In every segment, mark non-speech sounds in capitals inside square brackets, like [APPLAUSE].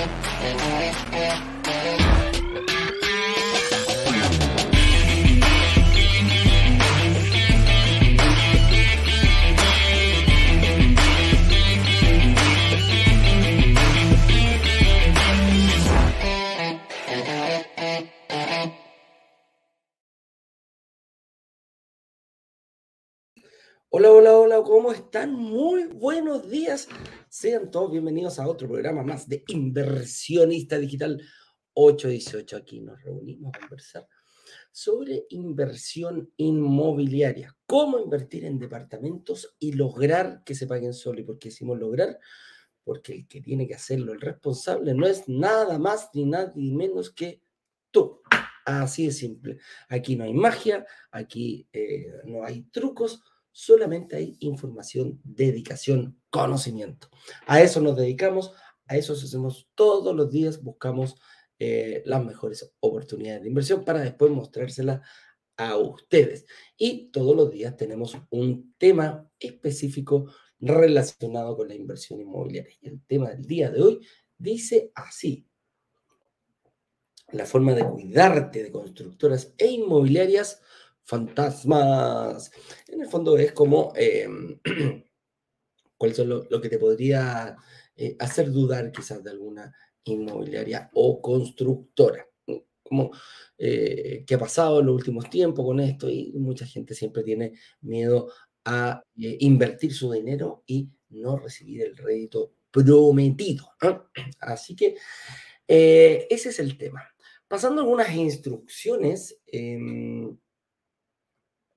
Thank you. Hola, hola, hola, ¿cómo están? Muy buenos días. Sean todos bienvenidos a otro programa más de Inversionista Digital 818. Aquí nos reunimos a conversar sobre inversión inmobiliaria, cómo invertir en departamentos y lograr que se paguen solo. ¿Y por qué decimos lograr? Porque el que tiene que hacerlo, el responsable, no es nada más ni nada ni menos que tú. Así de simple. Aquí no hay magia, aquí eh, no hay trucos solamente hay información, dedicación, conocimiento. A eso nos dedicamos, a eso hacemos todos los días, buscamos eh, las mejores oportunidades de inversión para después mostrárselas a ustedes. Y todos los días tenemos un tema específico relacionado con la inversión inmobiliaria. Y el tema del día de hoy dice así. La forma de cuidarte de constructoras e inmobiliarias fantasmas. En el fondo es como em, [CLEARS THROAT] cuál es lo, que te podría eh, hacer dudar quizás de alguna inmobiliaria o constructora. Como eh, qué ha pasado en los últimos tiempos con esto y mucha gente siempre tiene miedo a eh, invertir su dinero y no recibir el rédito prometido. [CLEARS THROAT] Así que ese es el tema. Pasando algunas instrucciones, em,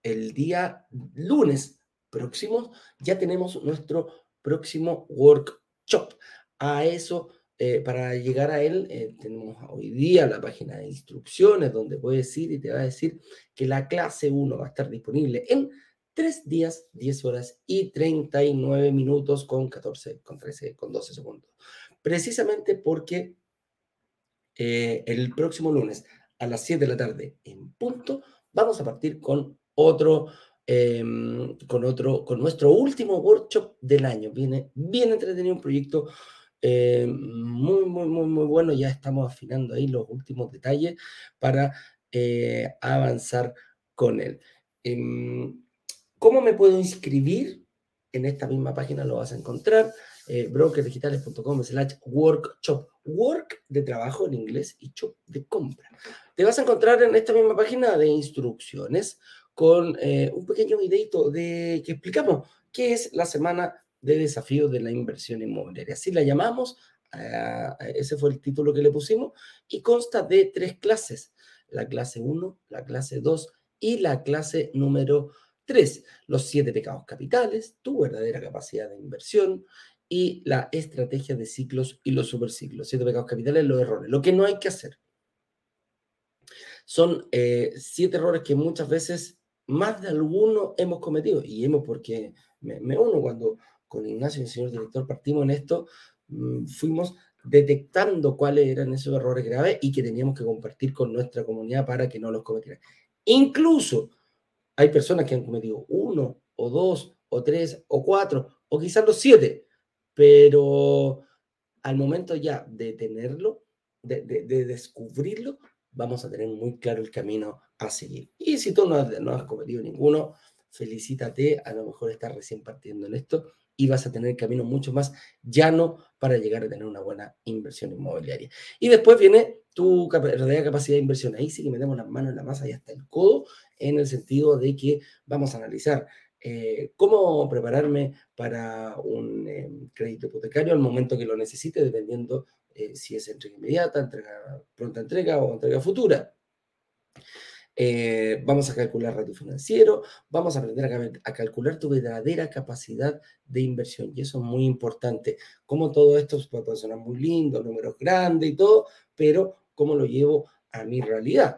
el día lunes próximo ya tenemos nuestro próximo workshop. A eso, eh, para llegar a él, eh, tenemos hoy día la página de instrucciones donde puedes ir y te va a decir que la clase 1 va a estar disponible en 3 días, 10 horas y 39 minutos con 14, con 13, con 12 segundos. Precisamente porque eh, el próximo lunes a las 7 de la tarde en punto vamos a partir con otro, em, con otro, con nuestro último workshop del año. Viene bien entretenido, un proyecto eh, muy, muy, muy, muy bueno. Ya estamos afinando ahí los últimos detalles para eh, avanzar con él. Em, ¿Cómo me puedo inscribir? En esta misma página lo vas a encontrar, eh, brokerdigitales.com slash workshop. Work de trabajo en inglés y shop de compra. Te vas a encontrar en esta misma página de instrucciones con eh, un pequeño videito de que explicamos qué es la semana de desafío de la inversión inmobiliaria. Así la llamamos, ah, ese fue el título que le pusimos, y consta de tres clases, la clase 1, la clase 2 y la clase número 3, los siete pecados capitales, tu verdadera capacidad de inversión y la estrategia de ciclos y los superciclos. Siete pecados capitales, los errores, lo que no hay que hacer. Son eh, siete errores que muchas veces más de alguno hemos cometido, y hemos porque me, uno cuando con Ignacio y el señor director partimos en esto, mm, fuimos detectando cuáles eran esos errores graves y que teníamos que compartir con nuestra comunidad para que no los cometieran. Incluso hay personas que han cometido uno o dos o tres o cuatro o quizás los siete, pero al momento ya de tenerlo, de, de descubrirlo, vamos a tener muy claro el camino a seguir. Y si tú no has, cometido ninguno, felicítate, a lo mejor estás recién partiendo en esto y vas a tener el camino mucho más llano para llegar a tener una buena inversión inmobiliaria. Y después viene tu capacidad de inversión. Ahí sí que metemos las manos en la masa y hasta el codo, en el sentido de que vamos a analizar eh, cómo prepararme para un eh, crédito hipotecario al momento que lo necesite, dependiendo eh, si es entrega inmediata, entrega, pronta entrega o entrega futura. Eh, vamos a calcular ratio financiero, vamos a aprender a, calcular tu verdadera capacidad de inversión. Y eso es muy importante. Como todo esto puede sonar muy lindo, números grandes y todo, pero cómo lo llevo a mi realidad.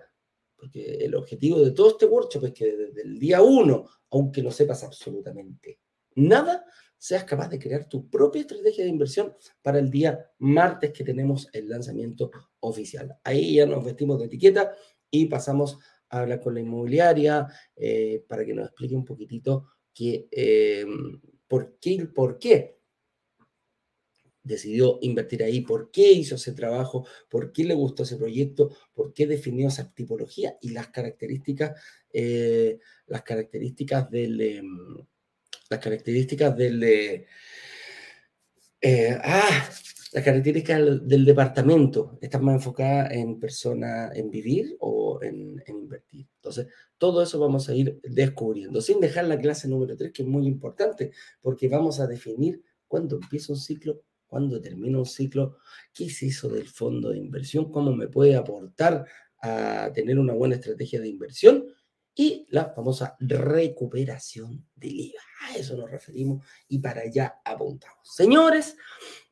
Porque el objetivo de todo este workshop es que desde el día uno, aunque no sepas absolutamente nada, seas capaz de crear tu propia estrategia de inversión para el día martes que tenemos el lanzamiento oficial. Ahí ya nos vestimos de etiqueta y pasamos hablar con la inmobiliaria eh, para que nos explique un poquitito que, eh, por qué por qué. decidió invertir ahí, por qué hizo ese trabajo, por qué le gustó ese proyecto, por qué definió esa tipología y las características, eh, las características del, las características del, ah, las características del, departamento están más enfocadas en persona, en vivir o en, en, invertir. Entonces, todo eso vamos a ir descubriendo, sin dejar la clase número 3, que es muy importante, porque vamos a definir cuándo empieza un ciclo cuando termina un ciclo, qué es eso del fondo de inversión, cómo me puede aportar a tener una buena estrategia de inversión y la famosa recuperación del IVA. A eso nos referimos y para allá apuntamos. Señores,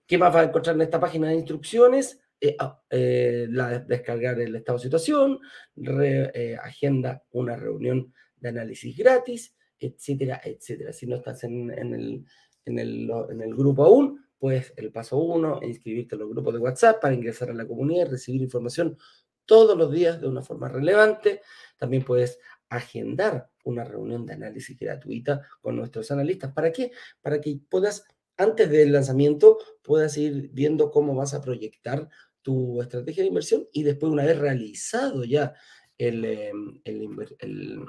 ¿qué más va a encontrar en esta página de instrucciones? Eh, ah, eh, la, descargar el estado de situación, eh, agenda una reunión de análisis gratis, etcétera, etcétera. Si no estás en, el, en, el, en el grupo aún, pues el paso uno, inscribirte en los grupos de WhatsApp para ingresar a la comunidad y recibir información todos los días de una forma relevante. También puedes agendar una reunión de análisis gratuita con nuestros analistas. ¿Para qué? Para que puedas, antes del lanzamiento, puedas ir viendo cómo vas a proyectar tu estrategia de inversión y después, una vez realizado ya el, em, el,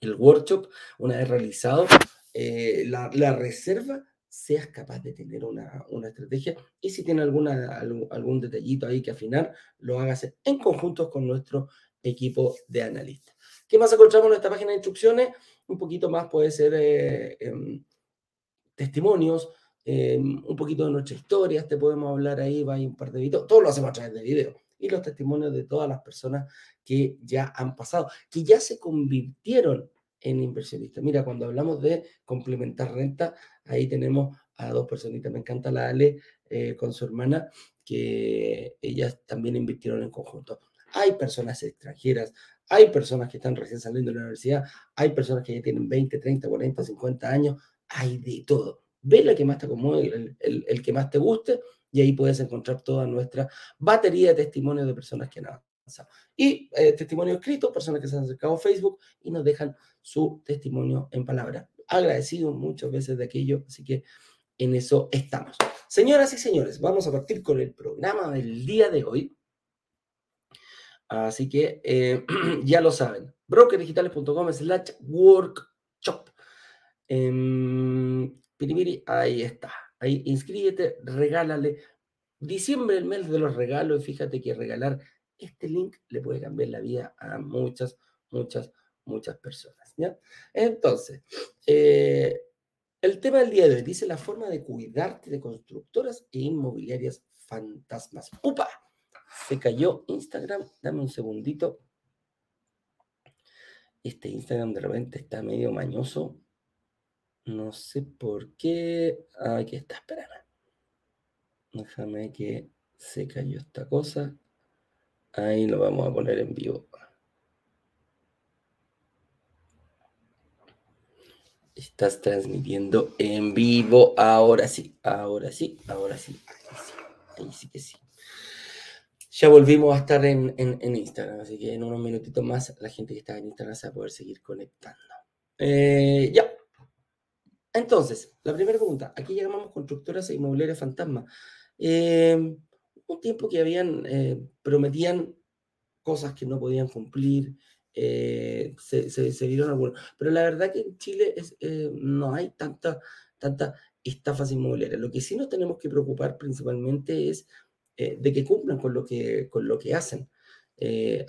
[CLEARS THROAT] workshop, una vez realizado eh, la, reserva, seas capaz de tener una, estrategia y si tiene alguna, algún, detallito ahí que afinar, lo hagas en conjunto con nuestro equipo de analistas. ¿Qué más encontramos en esta página de instrucciones? Un poquito más puede ser eh, em, testimonios, em, un poquito de nuestra historia, te podemos hablar ahí, va un par de videos, todo lo hacemos a través de video, y los testimonios de todas las personas que ya han pasado, que ya se convirtieron en inversionistas. Mira, cuando hablamos de complementar renta, ahí tenemos a dos personitas. Me encanta la Ale eh, con su hermana, que ellas también invirtieron en conjunto. Hay personas extranjeras, hay personas que están recién saliendo de la universidad, hay personas que ya tienen 20, 30, 40, 50 años, hay de todo. Ve la que más te acomode, el, el que más te guste, y ahí puedes encontrar toda nuestra batería de testimonios de personas que han avanzado. Y eh, testimonio escrito, personas que se han acercado a Facebook y nos dejan su testimonio en palabra. Agradecido muchas veces de aquello, así que en eso estamos. Señoras y señores, vamos a partir con el programa del día de hoy. Así que eh, [CLEARS THROAT] ya lo saben, brokerdigitales.com slash workshop. Eh, ahí está. Ahí inscríbete, regálale. Diciembre, el mes de los regalos, fíjate que regalar este link le puede cambiar la vida a muchas, muchas, muchas personas. Entonces, eh, el tema del día de hoy dice la forma de cuidarte de constructoras e inmobiliarias fantasmas. ¡Upa! Se cayó Instagram. Dame un segundito. Este Instagram de repente está medio mañoso. No sé por qué. Aquí está, espérame. Déjame que se cayó esta cosa. Ahí lo vamos a poner en vivo. Estás transmitiendo en vivo. Ahora sí, ahora sí, ahora sí. Ahí sí, que sí. Ya volvimos a estar en, Instagram, así que en unos minutitos más la gente que está en Instagram se va a poder seguir conectando. Eh, ya. Entonces, la primera pregunta. Aquí llamamos constructoras e inmobiliarias fantasma. Eh, un tiempo que habían, eh, prometían cosas que no podían cumplir, eh, se, se, vieron algunos. Pero la verdad que en Chile no hay tanta, tanta estafas inmobiliarias. Lo que sí nos tenemos que preocupar principalmente es de que cumplan con lo que, con lo que hacen.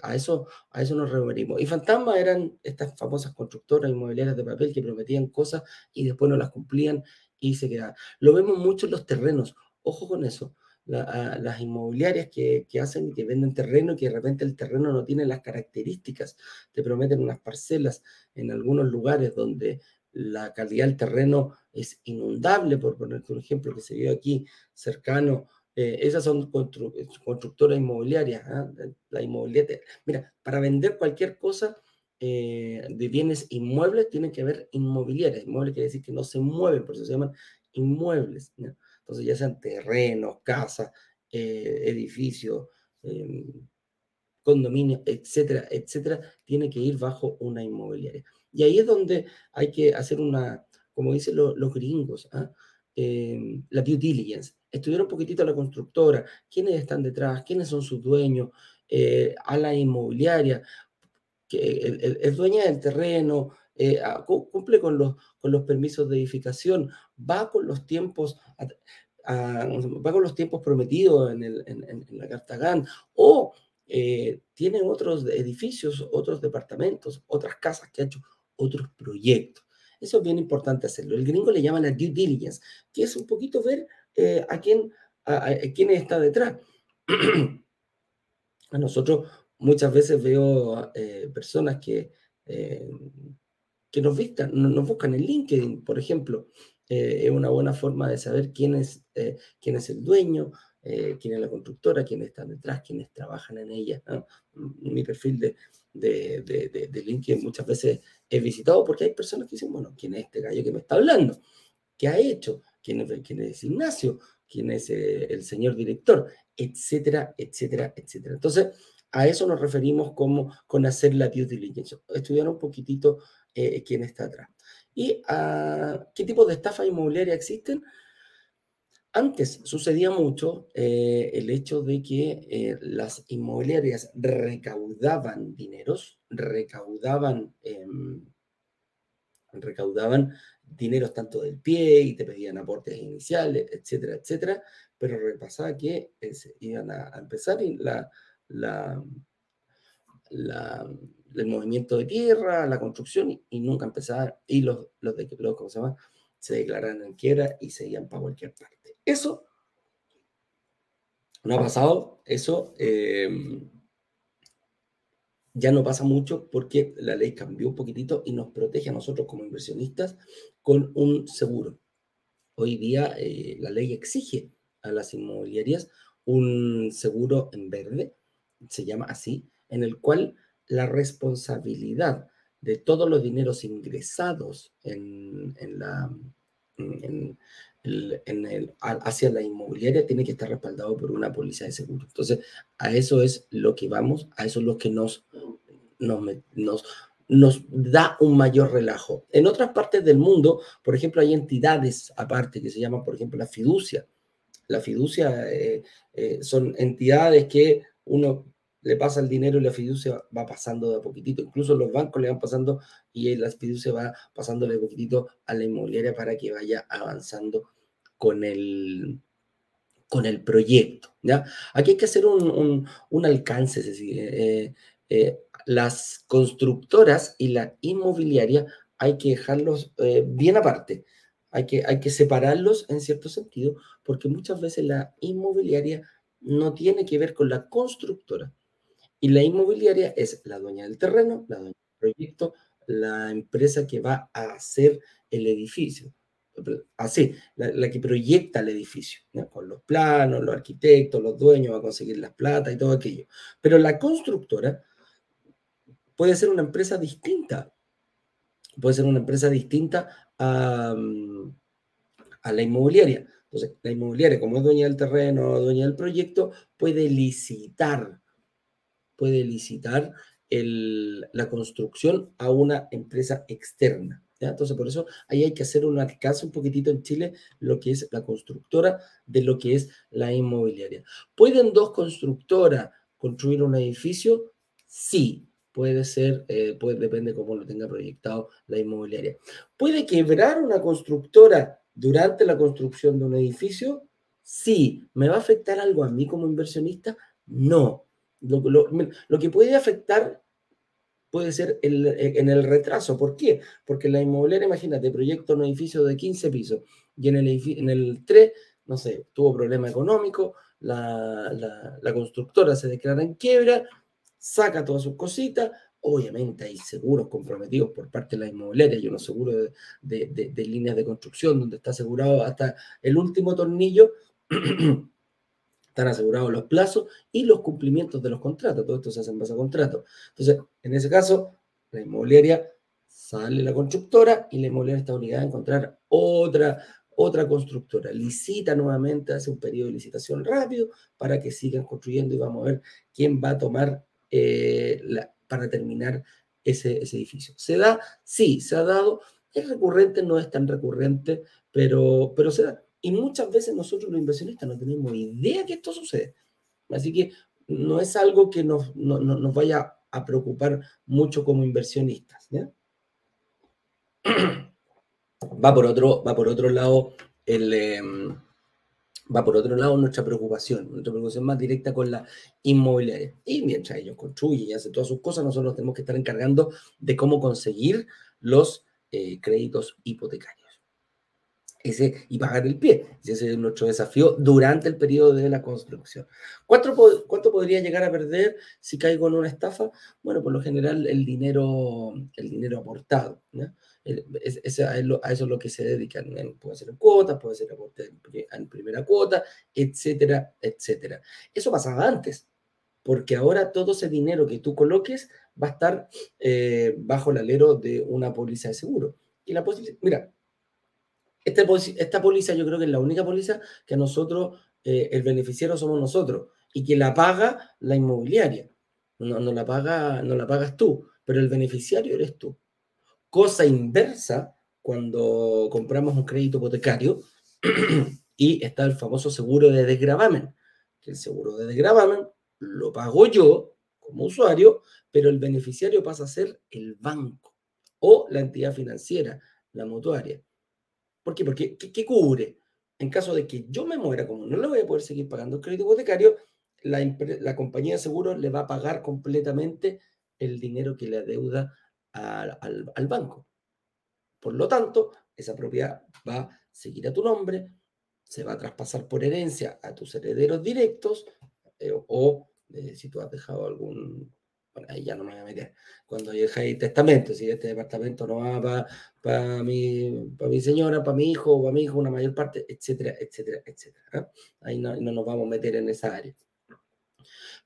A, eso, a eso nos referimos. Y fantasmas eran estas famosas constructoras inmobiliarias de papel que prometían cosas y después no las cumplían y se quedaban. Lo vemos mucho en los terrenos. Ojo con eso las inmobiliarias que, que, hacen y que venden terreno y que de repente el terreno no tiene las características, te prometen unas parcelas en algunos lugares donde la calidad del terreno es inundable, por ponerte un ejemplo que se vio aquí cercano. Eh, esas son constructoras inmobiliarias. ¿ah? La inmobiliaria, mira, para vender cualquier cosa eh, de bienes inmuebles tiene que haber inmobiliarias. Inmuebles quiere decir que no se mueven, por eso se llaman inmuebles. Entonces, ya sean terrenos, casas, eh, edificios, eh, condominios, etcétera, etcétera, tiene que ir bajo una inmobiliaria. Y ahí es donde hay que hacer una, como dicen los gringos, ¿ah? Eh, la due diligence, estudiar un poquitito a la constructora, quiénes están detrás, quiénes son sus dueños, eh, a la inmobiliaria, que el, el, dueño del terreno, eh, cumple con los, con los permisos de edificación, va con los tiempos, va con los tiempos prometidos en, la Carta GAN, o eh, tienen otros edificios, otros departamentos, otras casas que ha hecho otros proyectos. Eso es bien importante hacerlo. El gringo le llama la due diligence, que es un poquito ver eh, a, quién, a, quién está detrás. [CLEARS THROAT] a nosotros muchas veces veo eh, personas que, que nos, vistan, nos buscan en LinkedIn, por ejemplo. es una buena forma de saber quién es, quién es el dueño, eh, quién es la constructora, quiénes están detrás, quiénes trabajan en ella. Mi perfil de, de, de, de, LinkedIn muchas veces he visitado porque hay personas que dicen, bueno, ¿quién es este gallo que me está hablando? ¿Qué ha hecho? ¿Quién es, quién es Ignacio? ¿Quién es eh, el señor director? Etcétera, etcétera, etcétera. Entonces, a eso nos referimos como con hacer la due diligence, estudiar un poquitito eh, quién está atrás. ¿Y uh, qué tipo de estafa inmobiliaria existen? Antes sucedía mucho eh, el hecho de que eh, las inmobiliarias recaudaban dineros, recaudaban, em, recaudaban dineros tanto del pie y te pedían aportes iniciales, etcétera, etcétera, pero repasaba que eh, iban a, empezar el movimiento de tierra, la construcción y, nunca empezaba, y los, los de ¿cómo se llama? Se declararon en quiebra y se iban para cualquier parte. Eso no ha pasado, eso em, ya no pasa mucho porque la ley cambió un poquitito y nos protege a nosotros como inversionistas con un seguro. Hoy día eh, la ley exige a las inmobiliarias un seguro en verde, se llama así, en el cual la responsabilidad de todos los dineros ingresados en, la, en, el, hacia la inmobiliaria tiene que estar respaldado por una póliza de seguro. Entonces, a eso es lo que vamos, a eso es lo que nos, nos, nos, da un mayor relajo. En otras partes del mundo, por ejemplo, hay entidades aparte que se llaman, por ejemplo, la fiducia. La fiducia eh, eh, son entidades que uno le pasa el dinero y la fiducia va pasando de a poquitito. Incluso los bancos le van pasando y la fiducia va pasándole de poquitito a la inmobiliaria para que vaya avanzando con el, con el proyecto. ¿ya? Aquí hay que hacer un, alcance, es decir, eh, eh, las constructoras y la inmobiliaria hay que dejarlos eh, bien aparte. Hay que, hay que separarlos en cierto sentido, porque muchas veces la inmobiliaria no tiene que ver con la constructora. Y la inmobiliaria es la dueña del terreno, la dueña del proyecto, la empresa que va a hacer el edificio. Así, la, que proyecta el edificio, con los planos, los arquitectos, los dueños, va a conseguir las plata y todo aquello. Pero la constructora puede ser una empresa distinta. Puede ser una empresa distinta a, a la inmobiliaria. Entonces, la inmobiliaria, como es dueña del terreno, dueña del proyecto, puede licitar puede licitar la construcción a una empresa externa. Entonces, por eso ahí hay que hacer un alcance un poquitito en Chile, lo que es la constructora de lo que es la inmobiliaria. ¿Pueden dos constructoras construir un edificio? Sí, puede ser, eh, depende cómo lo tenga proyectado la inmobiliaria. ¿Puede quebrar una constructora durante la construcción de un edificio? Sí. ¿Me va a afectar algo a mí como inversionista? No. Lo, que puede afectar puede ser en el retraso. ¿Por qué? Porque la inmobiliaria, imagínate, proyecta un edificio de 15 pisos y en el, en el 3, no sé, tuvo problema económico, la, constructora se declara en quiebra, saca todas sus cositas, obviamente hay seguros comprometidos por parte de la inmobiliaria, hay unos seguros de, de líneas de construcción donde está asegurado hasta el último tornillo. [CLEARS THROAT] están asegurados los plazos y los cumplimientos de los contratos. Todo esto se hace en base a contrato. Entonces, en ese caso, la inmobiliaria sale la constructora y la inmobiliaria está obligada a encontrar otra, otra constructora. Licita nuevamente, hace un periodo de licitación rápido para que sigan construyendo y vamos a ver quién va a tomar eh, para terminar ese, ese edificio. ¿Se da? Sí, se ha dado. Es recurrente, no es tan recurrente, pero, pero se da. Y muchas veces nosotros los inversionistas no tenemos idea que esto sucede. Así que no es algo que nos, nos vaya a preocupar mucho como inversionistas. [CLEARS THROAT] Va, por otro, va por otro lado el... Em, va por otro lado nuestra preocupación, nuestra preocupación más directa con la inmobiliaria. Y mientras ellos construyen y hacen todas sus cosas, nosotros tenemos que estar encargando de cómo conseguir los eh, créditos hipotecarios. Ese, y pagar el pie. Ese es nuestro desafío durante el periodo de la construcción. ¿Cuánto, ¿Cuánto podría llegar a perder si caigo en una estafa? Bueno, por lo general el dinero, el dinero aportado. ¿no? Es, a, eso es lo que se dedican. Puede ser en cuotas, puede ser en primera cuota, etcétera, etcétera. Eso pasaba antes, porque ahora todo ese dinero que tú coloques va a estar eh, bajo el alero de una póliza de seguro. Y la póliza, mira, esta, esta póliza yo creo que es la única póliza que nosotros, eh, el beneficiario somos nosotros, y que la paga la inmobiliaria. No, no, la paga, no la pagas tú, pero el beneficiario eres tú. Cosa inversa cuando compramos un crédito hipotecario [CLEARS THROAT] y está el famoso seguro de desgravamen, que el seguro de desgravamen lo pago yo como usuario, pero el beneficiario pasa a ser el banco o la entidad financiera, la mutuaria. ¿Por qué? Porque ¿qué, cubre? En caso de que yo me muera, como no le voy a poder seguir pagando el crédito hipotecario, la, la compañía de seguros le va a pagar completamente el dinero que le adeuda al, banco. Por lo tanto, esa propiedad va a seguir a tu nombre, se va a traspasar por herencia a tus herederos directos eh, o eh, si tú has dejado algún... Bueno, ahí ya no me voy a meter. Cuando dejáis testamento, si este departamento no va para mi, para mi señora, para mi hijo, para mi hijo, una mayor parte, etcétera, etcétera, etcétera. ¿eh? Ahí no, no nos vamos a meter en esa área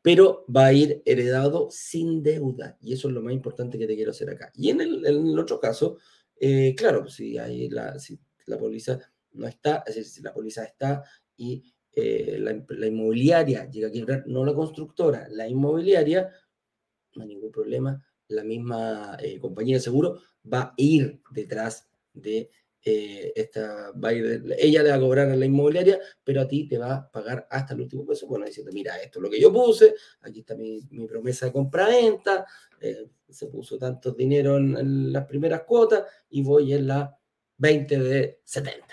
pero va a ir heredado sin deuda. Y eso es lo más importante que te quiero hacer acá. Y en el, otro caso, eh, claro, si, hay la, si la póliza no está, es decir, si la póliza está y eh, la, inmobiliaria llega a quebrar, no la constructora, la inmobiliaria, no hay ningún problema, la misma eh, compañía de seguro va a ir detrás de eh, esta, va ella le va a cobrar a la inmobiliaria, pero a ti te va a pagar hasta el último peso, bueno, diciendo, mira, esto es lo que yo puse, aquí está mi, promesa de compra-venta, eh, se puso tanto dinero en, las primeras cuotas y voy en la 20 de 70.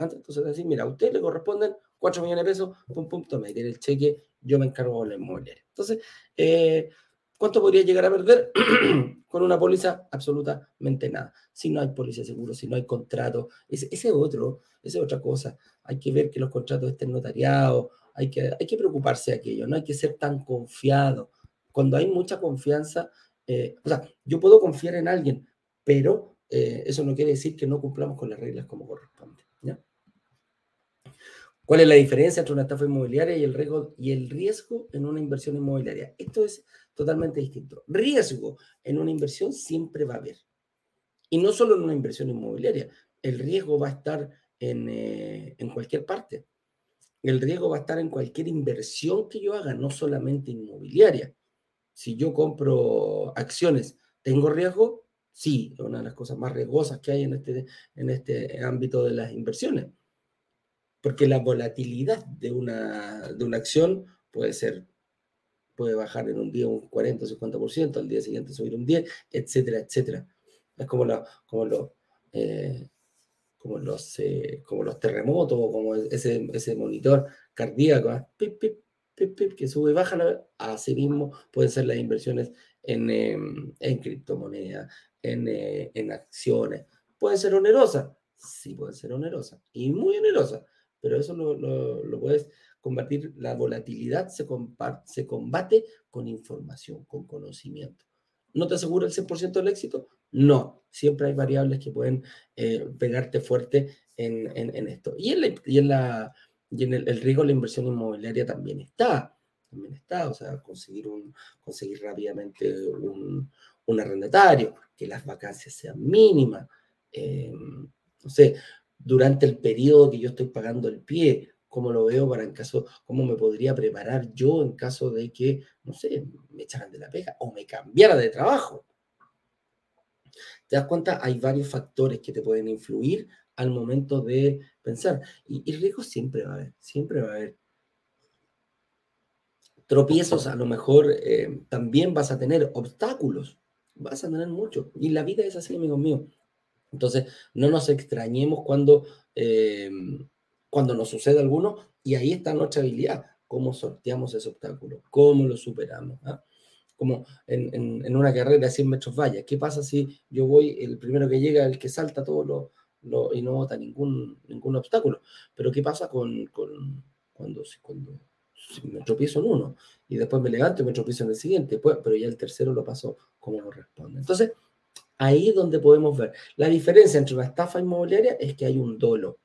Entonces, decir, mira, a usted le corresponden 4 millones de pesos, pum, pum, tome, tiene el cheque, yo me encargo de la inmobiliaria. Entonces, eh, ¿Cuánto podría llegar a perder? [CLEARS THROAT] Con una póliza, absolutamente nada. Si no hay póliza de seguro, si no hay contrato, ese, ese otro, esa es otra cosa. Hay que ver que los contratos estén notariados, hay que, hay que preocuparse de aquello, no hay que ser tan confiado. Cuando hay mucha confianza, eh, o sea, yo puedo confiar en alguien, pero eh, eso no quiere decir que no cumplamos con las reglas como corresponde. ¿Cuál es la diferencia entre una estafa inmobiliaria y el riesgo, y el riesgo en una inversión inmobiliaria? Esto es totalmente distinto. Riesgo en una inversión siempre va a haber. Y no solo en una inversión inmobiliaria, el riesgo va a estar en, eh, en cualquier parte. El riesgo va a estar en cualquier inversión que yo haga, no solamente inmobiliaria. Si yo compro acciones, ¿tengo riesgo? Sí, es una de las cosas más riesgosas que hay en este, en este ámbito de las inversiones. Porque la volatilidad de una, de una acción puede ser puede bajar en un día un 40 o 50%, al día siguiente subir un 10, etcétera, etcétera. Es como, la, eh, como, los, eh, como los terremotos como ese, ese monitor cardíaco, pip, que sube y baja, así mismo pueden ser las inversiones en, em, en criptomonedas, en, eh, en acciones. ¿Puede ser onerosa? Sí, puede ser onerosa y muy onerosa, pero eso lo, lo puedes combatir la volatilidad se, se combate con información, con conocimiento. ¿No te asegura el 100% del éxito? No, siempre hay variables que pueden eh, pegarte fuerte en, en, esto. Y en, y en, la, y en el, riesgo de la inversión inmobiliaria también está, también está, o sea, conseguir, un, conseguir rápidamente un, un arrendatario, que las vacancias sean mínimas, eh, no sé, durante el periodo que yo estoy pagando el pie, cómo lo veo para en caso, cómo me podría preparar yo en caso de que, no sé, me echaran de la pega o me cambiara de trabajo. ¿Te das cuenta? Hay varios factores que te pueden influir al momento de pensar. Y, y riesgos siempre va a haber, siempre va a haber. Tropiezos a lo mejor eh, también vas a tener, obstáculos, vas a tener mucho. Y la vida es así, amigos míos. Entonces, no nos extrañemos cuando, eh, cuando nos sucede alguno y ahí está nuestra habilidad, cómo sorteamos ese obstáculo, cómo lo superamos. ¿ah? Como en, en, una carrera de 100 metros valla, ¿qué pasa si yo voy, el primero que llega, el que salta todo lo, lo y no bota ningún, ningún obstáculo? Pero ¿qué pasa con, con cuando, cuando me tropiezo en uno y después me levanto y me tropiezo en el siguiente, pues, pero ya el tercero lo pasó como corresponde. Entonces, ahí es donde podemos ver. La diferencia entre una estafa inmobiliaria es que hay un dolo,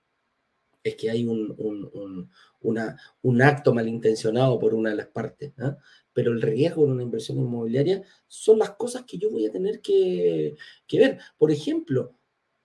es que hay un, un, una, un acto malintencionado por una de las partes, ¿ah? pero el riesgo en una inversión inmobiliaria son las cosas que yo voy a tener que, que ver. Por ejemplo,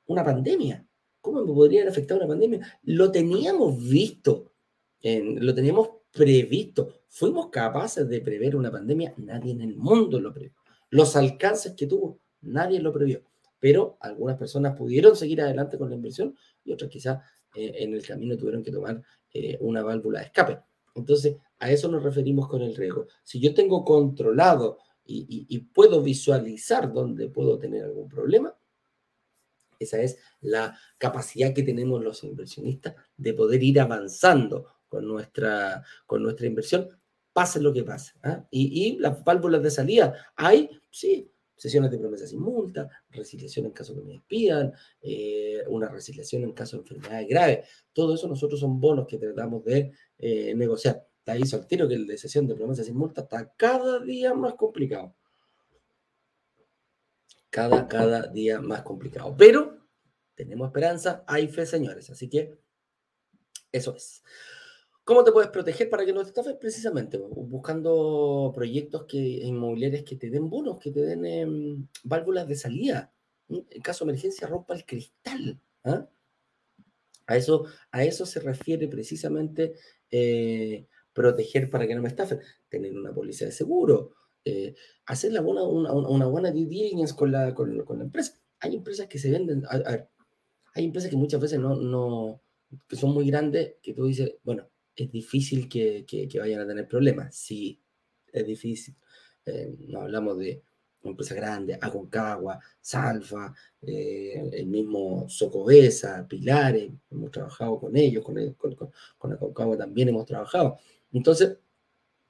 una pandemia. ¿Cómo me podría afectar una pandemia? Lo teníamos visto, en, lo teníamos previsto. ¿Fuimos capaces de prever una pandemia? Nadie en el mundo lo previó. Los alcances que tuvo, nadie lo previó. Pero algunas personas pudieron seguir adelante con la inversión y otras quizás eh, en el camino tuvieron que tomar eh, una válvula de escape. Entonces, a eso nos referimos con el riesgo. Si yo tengo controlado y, puedo visualizar dónde puedo tener algún problema, esa es la capacidad que tenemos los inversionistas de poder ir avanzando con nuestra, con nuestra inversión, pase lo que pase. ¿ah? Y, y, las válvulas de salida, hay, sí, sesiones de promesas sin multa, resiliación en caso que me despidan, eh, una resiliación en caso de enfermedades graves. Todo eso nosotros son bonos que tratamos de eh, negociar. Te aviso al tiro que el de sesión de promesas sin multa está cada día más complicado. Cada, cada día más complicado. Pero tenemos esperanza, hay fe, señores. Así que eso es. ¿Cómo te puedes proteger para que no te estafes? Precisamente, buscando proyectos que, inmobiliarios que te den bonos, que te den em, válvulas de salida. En caso de emergencia, rompa el cristal. ¿ah? A, eso, a eso se refiere precisamente eh, proteger para que no me estafen. Tener una póliza de seguro, eh, hacer la buena, una, buena due con la, con, la empresa. Hay empresas que se venden, hay empresas que muchas veces no, no, que son muy grandes, que tú dices, bueno, es difícil que, que, vayan a tener problemas. Sí, es difícil. Eh, no hablamos de empresas grandes, Aconcagua, Salfa, eh, el mismo Socobesa, Pilares, hemos trabajado con ellos, con, con, con, Aconcagua también hemos trabajado. Entonces,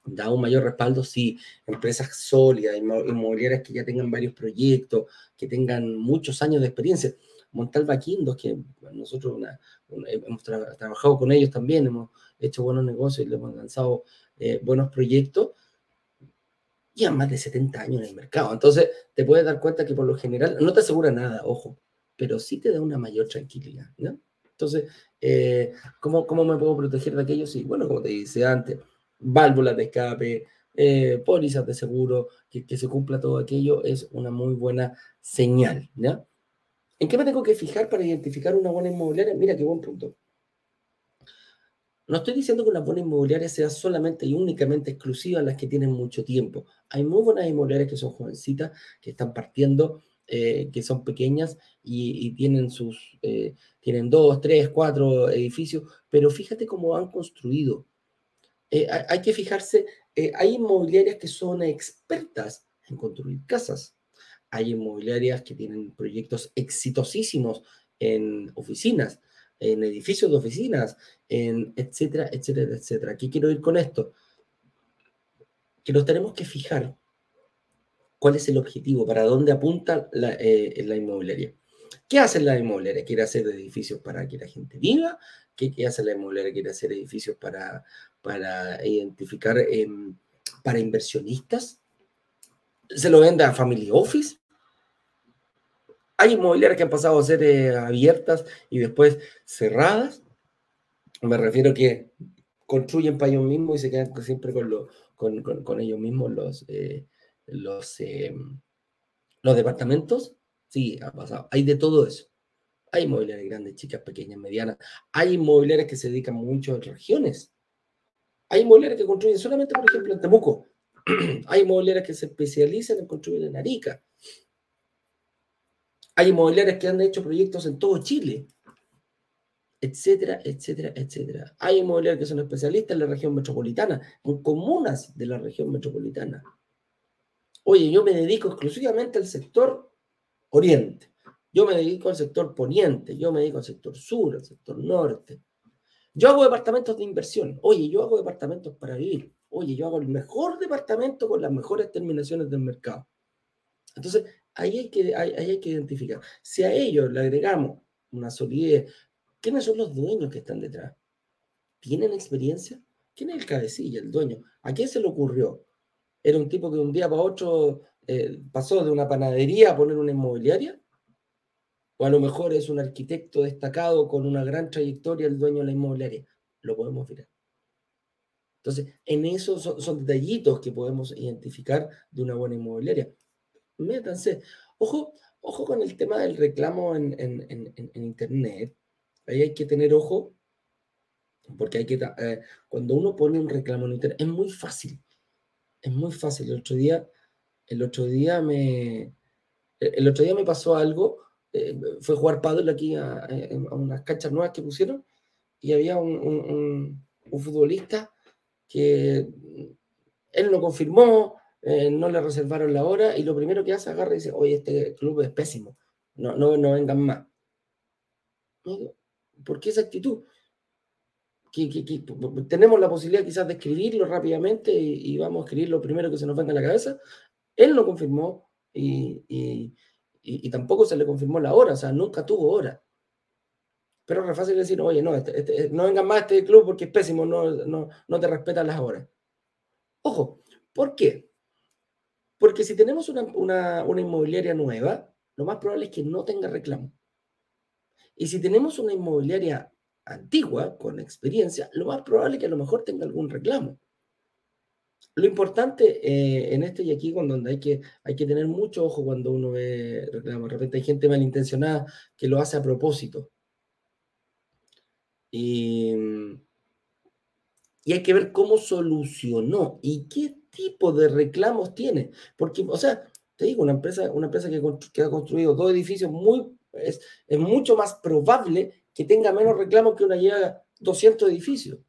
da un mayor respaldo si empresas sólidas, inmobiliarias que ya tengan varios proyectos, que tengan muchos años de experiencia. Montalva Quindos, que nosotros hemos trabajado con ellos también, hemos hecho buenos negocios y le hemos lanzado eh, buenos proyectos, ya más de 70 años en el mercado. Entonces, te puedes dar cuenta que por lo general no te asegura nada, ojo, pero sí te da una mayor tranquilidad, ¿no? Entonces, eh, ¿cómo, ¿cómo, me puedo proteger de aquello? Sí, bueno, como te dice antes, válvulas de escape, eh, pólizas de seguro, que, que, se cumpla todo aquello es una muy buena señal, ¿ya? ¿En qué me tengo que fijar para identificar una buena inmobiliaria? Mira qué buen punto. No estoy diciendo que una buena inmobiliaria sea solamente y únicamente exclusiva a las que tienen mucho tiempo. Hay muy buenas inmobiliarias que son jovencitas, que están partiendo, eh, que son pequeñas y, tienen sus, eh, tienen dos, tres, cuatro edificios, pero fíjate cómo han construido. Eh, hay, que fijarse, hay inmobiliarias que son expertas en construir casas. Hay inmobiliarias que tienen proyectos exitosísimos en oficinas en edificios de oficinas, en etcétera, etcétera, etcétera. ¿Qué quiero ir con esto? Que nos tenemos que fijar cuál es el objetivo, para dónde apunta la, eh, la inmobiliaria. ¿Qué hace la inmobiliaria? ¿Quiere hacer edificios para que la gente viva? ¿Qué, hace la inmobiliaria? ¿Quiere hacer edificios para, para identificar em, para inversionistas? ¿Se lo vende a Family Office? Hay inmobiliarias que han pasado a ser eh, abiertas y después cerradas. Me refiero que construyen para ellos mismos y se quedan siempre con, lo, con, con, ellos mismos los, eh, eh, los departamentos. Sí, ha pasado. Hay de todo eso. Hay inmobiliarias grandes, chicas, pequeñas, medianas. Hay inmobiliarias que se dedican mucho a regiones. Hay inmobiliarias que construyen solamente, por ejemplo, en Temuco. [CLEARS THROAT] Hay inmobiliarias que se especializan en construir en Arica. Hay inmobiliarias que han hecho proyectos en todo Chile. etcétera, etcétera, etcétera. Hay inmobiliarios que son especialistas en la región metropolitana, en comunas de la región metropolitana. Oye, yo me dedico exclusivamente al sector oriente, yo me dedico al sector poniente, yo me dedico al sector sur, al sector norte. Yo hago departamentos de inversión, oye, yo hago departamentos para vivir, oye, yo hago el mejor departamento con las mejores terminaciones del mercado. Entonces, ahí hay que, ahí hay que identificar. Si a ellos le agregamos una solidez, ¿quiénes son los dueños que están detrás? ¿Tienen experiencia? ¿Quién es el cabecilla, el dueño? ¿A quién se le ocurrió? ¿Era un tipo que un día para otro eh, pasó de una panadería a poner una inmobiliaria? ¿O a lo mejor es un arquitecto destacado con una gran trayectoria el dueño de la inmobiliaria? Lo podemos mirar. Entonces, en eso son, detallitos que podemos identificar de una buena inmobiliaria. Métanse. Ojo, ojo con el tema del reclamo en, Internet. Ahí hay que tener ojo, porque hay que, eh, cuando uno pone un reclamo en Internet, es muy fácil es muy fácil. El otro día, el otro día me, el otro día me pasó algo. Eh, fue jugar paddle aquí a, unas canchas nuevas que pusieron y había un, futbolista que él no confirmó, eh, no le reservaron la hora y lo primero que hace agarra y dice, oye, este club es pésimo, no, no, no vengan más. ¿Por qué esa actitud? que, tenemos la posibilidad quizás de escribirlo rápidamente y, vamos a escribir lo primero que se nos venga a la cabeza. Él lo confirmó y, tampoco se le confirmó la hora, o sea, nunca tuvo hora. Pero es fácil decir, oye, no, este, este, no vengan más a este club porque es pésimo, no, no, no te respetan las horas. Ojo, ¿por qué? Porque si tenemos una, una, una inmobiliaria nueva, lo más probable es que no tenga reclamo. Y si tenemos una inmobiliaria antigua, con experiencia, lo más probable es que a lo mejor tenga algún reclamo. Lo importante eh, en este y aquí, cuando hay que, hay que tener mucho ojo cuando uno ve reclamos. De repente hay gente malintencionada que lo hace a propósito. Y, y hay que ver cómo solucionó y qué tipo de reclamos tiene. Porque, o sea, te digo, una empresa, una empresa que, que ha construido dos edificios es, mucho más probable que tenga menos reclamos que una lleva 200 edificios.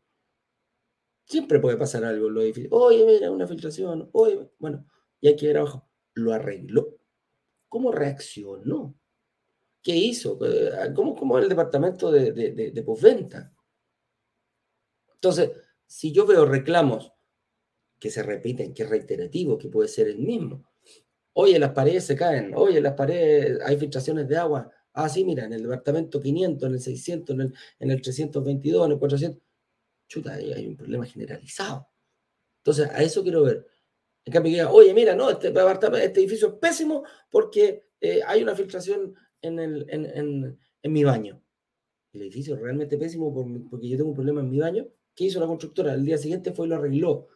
Siempre puede pasar algo en los edificios. Oye, mira, una filtración. Oye, bueno, y hay que ver abajo. Lo arregló. ¿Cómo reaccionó? ¿Qué hizo? Eh, ¿Cómo, cómo el departamento de, de, de, postventa? Entonces, si yo veo reclamos que se repiten, que es reiterativo, que puede ser el mismo. Oye, las paredes se caen. Oye, las paredes, hay filtraciones de agua. Ah, sí, mira, en el departamento 500, en el 600, en el, en el 322, en el 400. Chuta, hay un problema generalizado. Entonces, a eso quiero ver. En cambio, diga, oye, mira, no, este, este edificio es pésimo porque eh, hay una filtración en, el, en, en, mi baño. El edificio es realmente pésimo porque yo tengo un problema en mi baño. ¿Qué hizo la constructora? El día siguiente fue y lo arregló.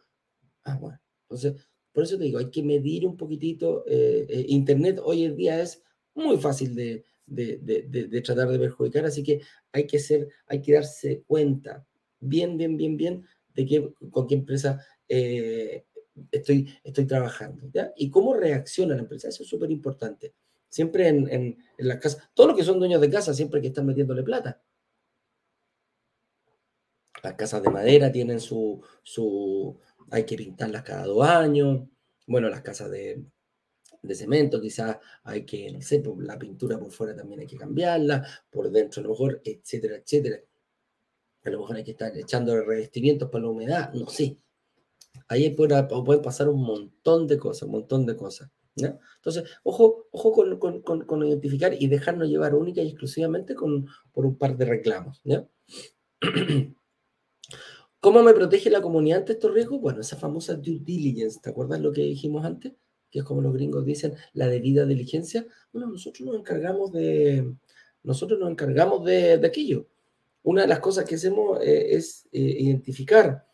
Ah, bueno. Entonces, por eso te digo, hay que medir un poquitito. Eh, eh, Internet hoy en día es muy fácil de, de, tratar de perjudicar, así que hay que ser, hay que darse cuenta bien, bien, bien, bien de que, con qué empresa eh, estoy, estoy trabajando, ¿ya? Y cómo reacciona la empresa, eso es súper importante. Siempre en, en, las casas, todos los que son dueños de casa, siempre que están metiéndole plata. Las casas de madera tienen su, su, hay que pintarlas cada dos años. Bueno, las casas de, de cemento, quizás hay que, no sé, la pintura por fuera también hay que cambiarla, por dentro a lo mejor, etcétera, etcétera. A lo mejor hay que estar echando revestimientos para la humedad, no sé. Ahí pueden, pueden pasar un montón de cosas, un montón de cosas. Entonces, ojo, ojo con, con, identificar y dejarnos llevar única y exclusivamente con, por un par de reclamos. [CLEARS THROAT] ¿Cómo me protege la comunidad ante estos riesgos? Bueno, esa famosa due diligence, ¿te acuerdas lo que dijimos antes? que es como los gringos dicen, la debida diligencia, bueno, nosotros nos encargamos de, nosotros nos encargamos de, aquello. Una de las cosas que hacemos eh, es eh, identificar,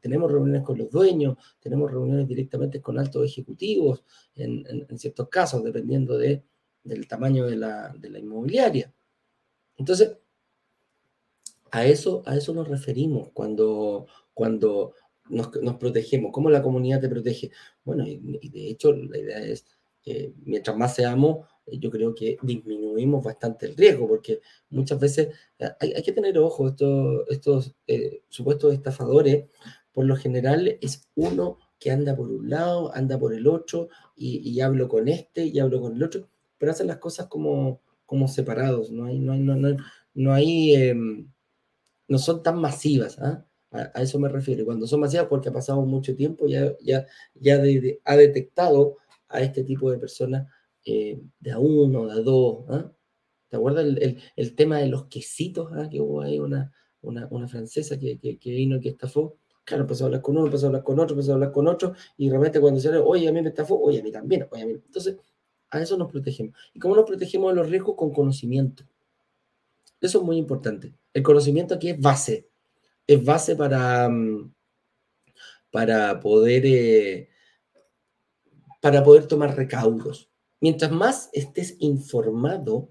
tenemos reuniones con los dueños, tenemos reuniones directamente con altos ejecutivos, en, ciertos casos, dependiendo de, del tamaño de la, de la inmobiliaria. Entonces, a eso, a eso nos referimos cuando, cuando nos, protegemos, cómo la comunidad te protege. Bueno, y, de hecho la idea es que mientras más seamos, eh, yo creo que disminuimos bastante el riesgo, porque muchas veces eh, hay, que tener ojo, estos, estos supuestos estafadores, por lo general es uno que anda por un lado, anda por el otro, y, hablo con este y hablo con el otro, pero hacen las cosas como, como separados, no hay, no hay, no, no, no hay, em, no son tan masivas, ¿ah? a, eso me refiero. Cuando son masivas, porque ha pasado mucho tiempo, ya, ya, ya ha detectado a este tipo de personas eh, de a uno, de a dos. ¿ah? ¿Te acuerdas el, el, tema de los quesitos? ¿ah? Que hubo ahí una, una, una francesa que, que, que, vino y que estafó. Claro, empezó a hablar con uno, empezó a hablar con otro, empezó a hablar con otro, y realmente cuando se oye, a mí me estafó, oye, a mí también, oye, a mí. Entonces, a eso nos protegemos. ¿Y cómo nos protegemos de los riesgos? Con conocimiento. Eso es muy importante. El conocimiento aquí es base. Es base para, mm, para poder eh, para poder tomar recaudos. Mientras más estés informado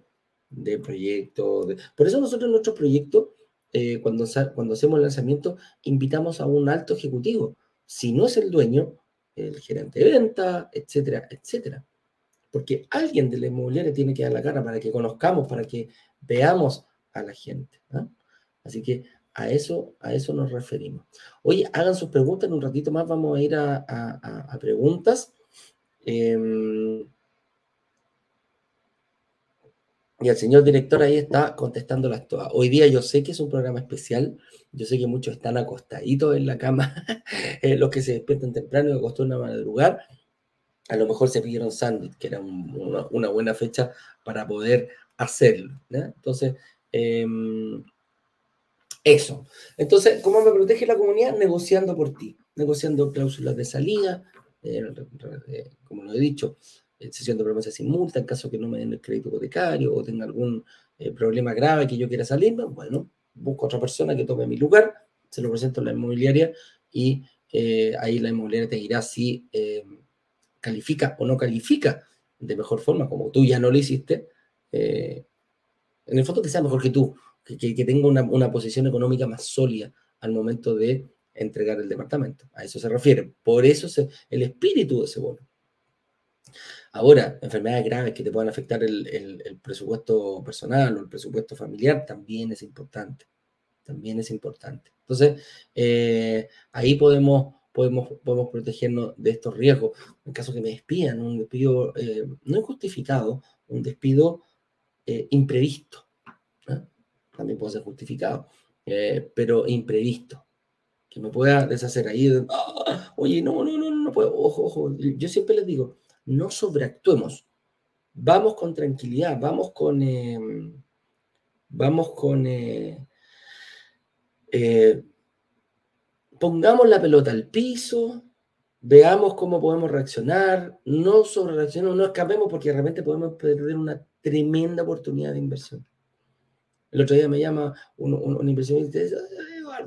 del proyecto, por eso nosotros en nuestro proyecto, eh, cuando, cuando hacemos el lanzamiento, invitamos a un alto ejecutivo. Si no es el dueño, el gerente de venta, etcétera, etcétera. Porque alguien de la inmobiliaria tiene que dar la cara para que conozcamos, para que veamos a la gente. Así que a eso, a eso nos referimos. Oye, hagan sus preguntas, en un ratito más vamos a ir a, a preguntas. Em, y el señor director ahí está contestándolas todas. Hoy día yo sé que es un programa especial, yo sé que muchos están acostaditos en la cama, [LAUGHS] eh, los que se despiertan temprano y acostumbran a madrugar, a lo mejor se pidieron sándwich, que era una, buena fecha para poder hacerlo. Entonces, em, eso. Entonces, ¿cómo me protege la comunidad? Negociando por ti, negociando cláusulas de salida, eh, como lo he dicho, sesión de promesa sin multa en caso que no me den el crédito hipotecario o tenga algún eh, problema grave que yo quiera salirme, bueno, busco otra persona que tome mi lugar, se lo presento a la inmobiliaria y eh, ahí la inmobiliaria te dirá si califica o no califica de mejor forma, como tú ya no lo hiciste, en el fondo que sea mejor que tú, que, que tenga una, una posición económica más sólida al momento de entregar el departamento. A eso se refiere. Por eso es el espíritu de ese bono. Ahora, enfermedades graves que te puedan afectar el, presupuesto personal o el presupuesto familiar también es importante. También es importante. Entonces, eh, ahí podemos, podemos, podemos protegernos de estos riesgos. En caso que me despidan, un despido eh, no injustificado, un despido eh, imprevisto. También puede ser justificado, pero imprevisto que me pueda deshacer ahí. Ah, oye, no, no, no, no puedo. Ojo, ojo. Yo siempre les digo, no sobreactuemos. Vamos con tranquilidad, vamos con. Em, vamos con. Eh, eh, pongamos la pelota al piso, veamos cómo podemos reaccionar, no sobre reaccionemos, no escapemos porque realmente podemos perder una tremenda oportunidad de inversión. El otro día me llama un, un, un inversionista y dice,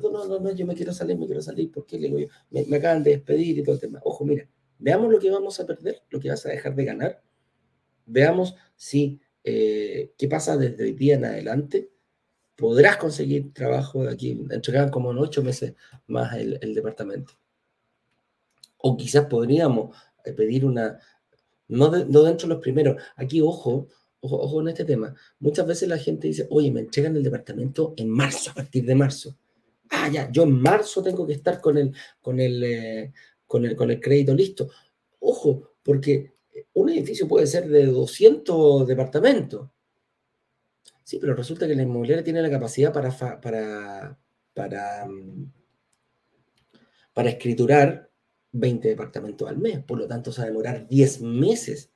no, no, no, yo me quiero salir, me quiero salir, porque le digo yo, me, acaban de despedir y todo el tema. Ojo, mira, veamos lo que vamos a perder, lo que vas a dejar de ganar. Veamos si, eh, qué pasa desde el día en adelante. Podrás conseguir trabajo de aquí, entregar como en ocho meses más el, departamento. O quizás podríamos eh, pedir una, no, no dentro de los primeros. Aquí, ojo, ojo, ojo en este tema. Muchas veces la gente dice, oye, me entregan el departamento en marzo, a partir de marzo ah, ya, yo en marzo tengo que estar con el, con el, eh, con el, con el crédito listo. Ojo, porque un edificio puede ser de 200 departamentos. Sí, pero resulta que la inmobiliaria tiene la capacidad para, para, para, mm, para escriturar 20 departamentos al mes. Por lo tanto, se va a demorar 10 meses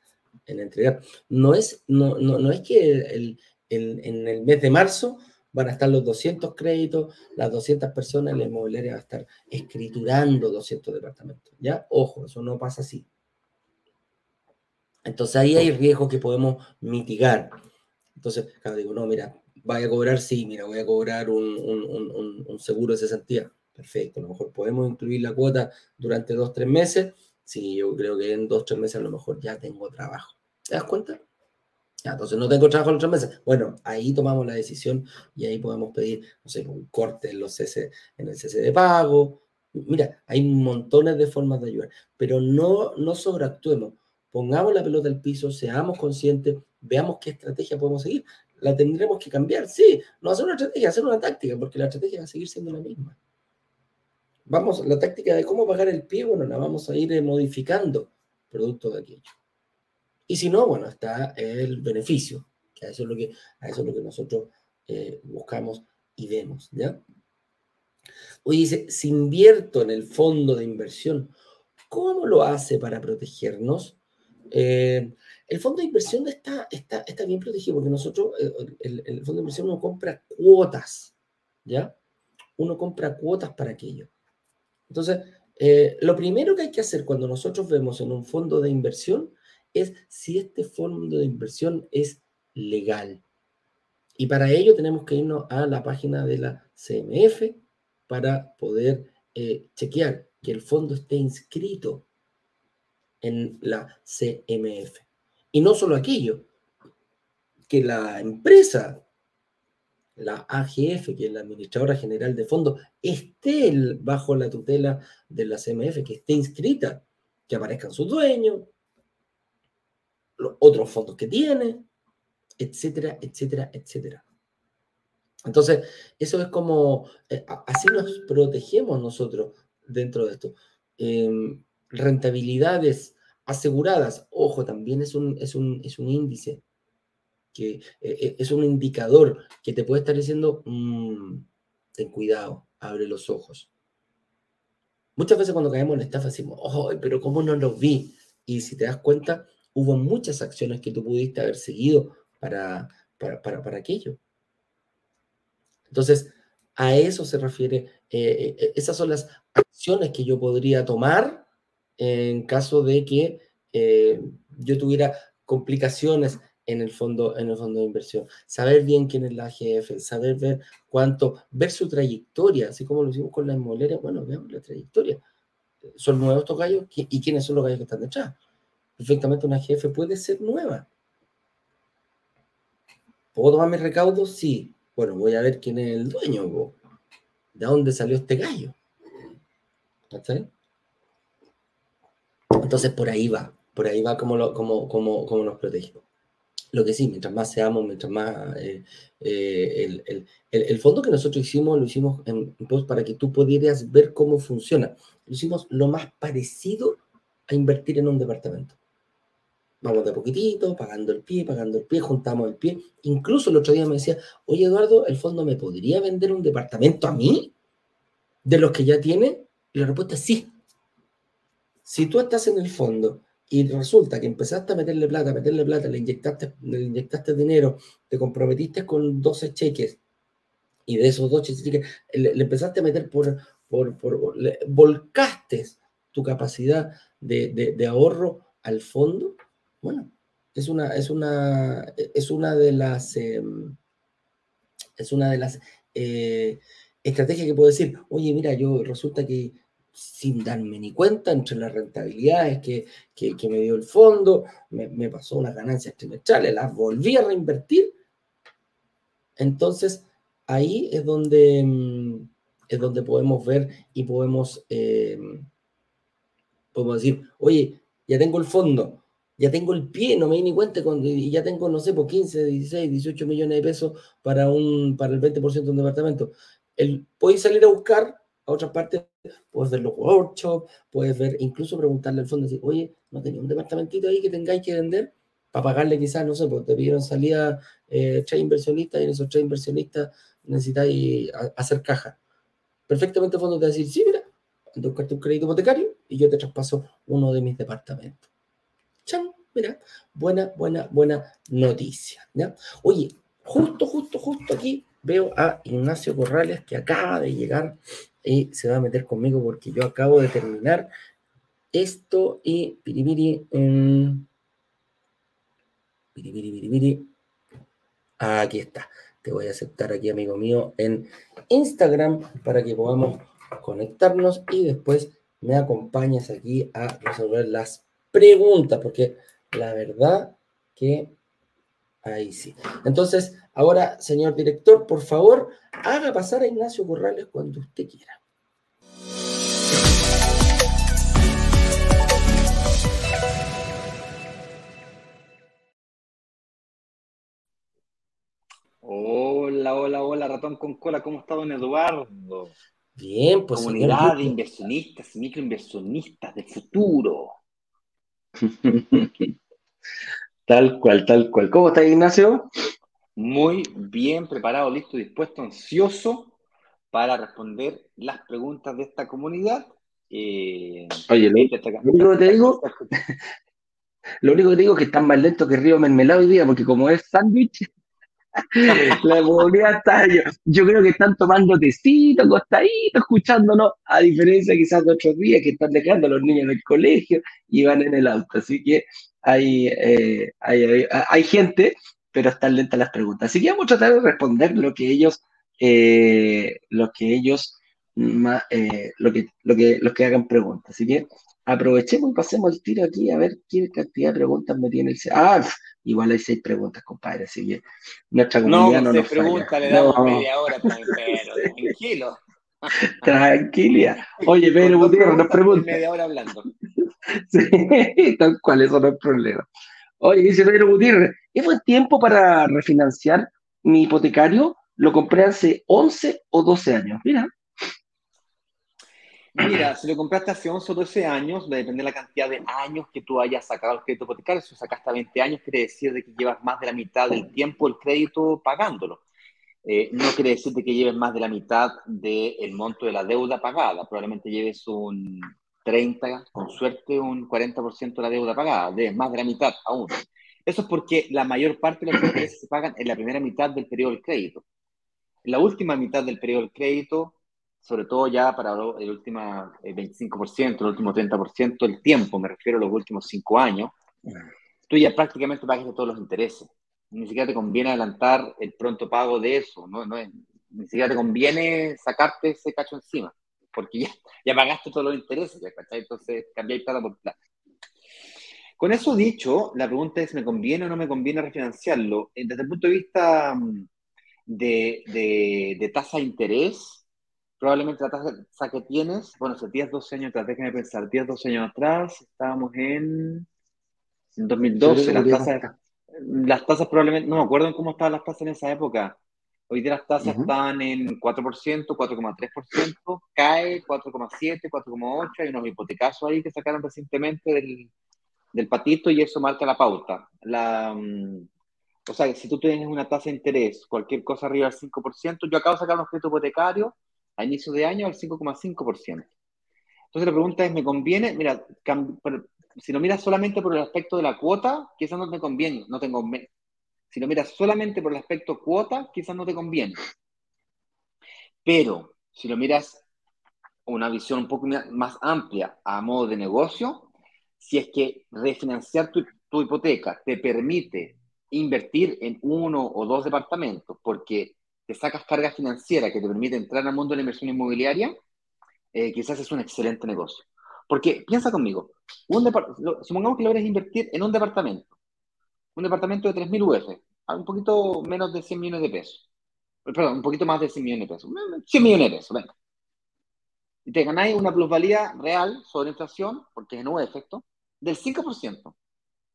en entregar. No es, no, no, no es que el, en el mes de marzo van a estar los 200 créditos, las 200 personas, la inmobiliaria va a estar escriturando 200 departamentos. ¿Ya? Ojo, eso no pasa así. Entonces ahí hay riesgos que podemos mitigar. Entonces, claro, digo, no, mira, vaya a cobrar, sí, mira, voy a cobrar un, un, un, seguro de cesantía. Perfecto, a lo mejor podemos incluir la cuota durante dos, tres meses. Sí, yo creo que en dos, tres meses a lo mejor ya tengo trabajo. ¿Te das cuenta? entonces no tengo trabajo los tres meses. Bueno, ahí tomamos la decisión y ahí podemos pedir, no sé, un corte en, los CC, en el CC de pago. Mira, hay montones de formas de ayudar, pero no, no sobreactuemos. Pongamos la pelota al piso, seamos conscientes veamos qué estrategia podemos seguir. ¿La tendremos que cambiar? Sí, no hacer una estrategia, hacer una táctica, porque la estrategia va a seguir siendo la misma. Vamos, la táctica de cómo pagar el pie, bueno, la vamos a ir eh, modificando producto de aquello. Y si no, bueno, está el beneficio, que a eso es lo que, a es lo que nosotros eh, buscamos y vemos, ¿ya? Hoy dice, si invierto en el fondo de inversión, ¿cómo lo hace para protegernos? Eh, el fondo de inversión está, está, está bien protegido porque nosotros, el, el, fondo de inversión uno compra cuotas, ¿ya? Uno compra cuotas para aquello. Entonces, eh, lo primero que hay que hacer cuando nosotros vemos en un fondo de inversión es si este fondo de inversión es legal. Y para ello tenemos que irnos a la página de la CMF para poder eh, chequear que el fondo esté inscrito en la CMF. Y no solo aquello, que la empresa, la AGF, que es la Administradora General de Fondos, esté bajo la tutela de la CMF, que esté inscrita, que aparezcan sus dueños, los otros fondos que tiene, etcétera, etcétera, etcétera. Entonces, eso es como, eh, así nos protegemos nosotros dentro de esto. Em, rentabilidades aseguradas, ojo, también es un, es un, es un índice, que eh, eh, es un indicador que te puede estar diciendo, mm, ten cuidado, abre los ojos. Muchas veces cuando caemos en estafa decimos, oh, pero ¿cómo no lo vi? Y si te das cuenta, hubo muchas acciones que tú pudiste haber seguido para, para, para, para aquello. Entonces, a eso se refiere, eh, esas son las acciones que yo podría tomar en caso de que yo tuviera complicaciones en el fondo, en el fondo de inversión. Saber bien quién es la AGF, saber ver cuánto, ver su trayectoria, así como lo hicimos con la inmobiliaria, bueno, veamos la trayectoria. ¿Son nuevos estos gallos? ¿Y quiénes son los gallos que están detrás? Perfectamente una AGF puede ser nueva. ¿Puedo tomar mis recaudos? Sí. Bueno, voy a ver quién es el dueño, ¿de dónde salió este gallo? Entonces por ahí va, por ahí va como, lo, como, como, como nos protege. Lo que sí, mientras más seamos, mientras más... Eh, eh, el, el, el, fondo que nosotros hicimos, lo hicimos en, para que tú pudieras ver cómo funciona. Lo hicimos lo más parecido a invertir en un departamento. Vamos de poquitito, pagando el pie, pagando el pie, juntamos el pie. Incluso el otro día me decía, oye Eduardo, ¿el fondo me podría vender un departamento a mí? ¿De los que ya tiene? Y la respuesta es sí. Si tú estás en el fondo y resulta que empezaste a meterle plata, meterle plata, le inyectaste, le inyectaste dinero, te comprometiste con 12 cheques y de esos 12 cheques le, empezaste a meter por, por, por volcaste tu capacidad de, de, de ahorro al fondo, bueno, es una, es una, es una de las, em, es una de las eh, estrategias que puedo decir, oye, mira, yo resulta que sin darme ni cuenta entre las rentabilidades que, que, me dio el fondo, me, pasó unas ganancias trimestrales, las volví a reinvertir. Entonces, ahí es donde, em, es donde podemos ver y podemos, em, podemos decir, oye, ya tengo el fondo, ya tengo el pie, no me di ni cuenta, y ya tengo, no sé, por 15, 16, 18 millones de pesos para, un, para el 20% de un departamento. El, puedes salir a buscar a otras partes, puedes ver los workshops, puedes ver, incluso preguntarle al fondo, decir, oye, ¿no tenía un departamentito ahí que tengáis que vender? Para pagarle quizás, no sé, porque te pidieron salida eh, tres inversionistas y en esos tres inversionistas necesitáis hacer caja. Perfectamente el fondo te va a decir, sí, mira, buscarte un crédito hipotecario y yo te traspaso uno de mis departamentos. Mira, buena, buena, buena noticia. ¿ya? Oye, justo, justo, justo aquí veo a Ignacio Corrales que acaba de llegar y se va a meter conmigo porque yo acabo de terminar esto y piripiri, um, piripiri, piripiri. Aquí está. Te voy a aceptar aquí, amigo mío, en Instagram para que podamos conectarnos y después me acompañes aquí a resolver las preguntas, porque la verdad que Ahí sí. Entonces, ahora, señor director, por favor, haga pasar a Ignacio Corrales cuando usted quiera. Hola, hola, hola, ratón con cola, ¿cómo está don Eduardo? Bien, pues. Comunidad señor. de inversionistas, microinversionistas del futuro. [LAUGHS] tal cual, tal cual. ¿Cómo está Ignacio? Muy bien, preparado, listo, dispuesto, ansioso para responder las preguntas de esta comunidad. Eh, Oye, lo, único que te digo, [LAUGHS] lo único que digo es que están más lentos que Río Mermelado hoy día, porque como es sándwich, [LAUGHS] la comunidad está, yo, creo que están tomando tecito, costadito, escuchándonos, a diferencia quizás de otros días que están dejando a los niños en el colegio y van en el auto. Así que hay, eh, hay, hay, gente, pero están lentas las preguntas. Así que vamos a tratar de responder lo que ellos, eh, lo que ellos, eh, lo que, lo que, los que hagan preguntas. Así que aprovechemos y pasemos el tiro aquí a ver qué cantidad de preguntas me tiene el... Ah, igual hay seis preguntas, compadre, así que nuestra comunidad no, no nos pregunta, le damos media hora, pero [LAUGHS] tranquilo. Tranquilidad. Oye, Pedro Gutiérrez nos pregunta. Media hora hablando. [LAUGHS] sí, tal cual, eso no es problema. Oye, dice Pedro Gutiérrez, ¿es buen tiempo para refinanciar mi hipotecario? Lo compré hace 11 o 12 años. Mira, Mira, si lo compraste hace 11 o 12 años, depende de la cantidad de años que tú hayas sacado el crédito hipotecario. Si sacaste 20 años, quiere decir de que llevas más de la mitad del tiempo el crédito pagándolo. Eh, no quiere decir de que lleves más de la mitad del monto de la deuda pagada. Probablemente lleves un 30, con suerte un 40% de la deuda pagada. Debes más de la mitad aún. Eso es porque la mayor parte de los intereses se pagan en la primera mitad del periodo del crédito. En la última mitad del periodo del crédito sobre todo ya para el último 25%, el último 30% del tiempo, me refiero a los últimos 5 años, tú ya prácticamente pagas todos los intereses. Ni siquiera te conviene adelantar el pronto pago de eso, no, no ni siquiera te conviene sacarte ese cacho encima, porque ya, [LAUGHS] ya pagaste todos los intereses, ya, Entonces cambiáis plata por plata. Con eso dicho, la pregunta es, ¿me conviene o no me conviene refinanciarlo? Eh, desde el punto de vista mm, de, de, de tasa de interés, probablemente la tasa que tienes, bueno, hace 10, 12 años atrás, déjenme pensar, 10, 12 años atrás, estábamos en, en 2012, las tasas, las tasas probablemente, no me acuerdo en cómo estaban las tasas en esa época. Hoy día las tasas están en 4%, 4,3%, cae 4,7, 4,8, hay unos hipotecazos ahí que sacaron recientemente del, del patito y eso marca la pauta. La, mm, o sea, si tú tienes una tasa de interés, cualquier cosa arriba del 5%, yo acabo de sacar unos créditos hipotecarios a inicio de año al 5,5%. Entonces la pregunta es, ¿me conviene? Mira, si lo miras solamente por el aspecto de la cuota, quizás no te conviene, no te conviene. Si lo miras solamente por el aspecto cuota, quizás no te conviene. Pero si lo miras una visión un poco más amplia a modo de negocio, si es que refinanciar tu, tu hipoteca te permite invertir en uno o dos departamentos porque te sacas carga financiera que te permite entrar al mundo de la inversión inmobiliaria, eh, quizás es un excelente negocio. Porque piensa conmigo, un supongamos que logres invertir en un departamento, un departamento de 3.000 UF, un poquito menos de 100 millones de pesos. Perdón, un poquito más de 100 millones de pesos. 100 millones de pesos, venga. Y te ganáis una plusvalía real sobre inflación, porque es un efecto, del 5%.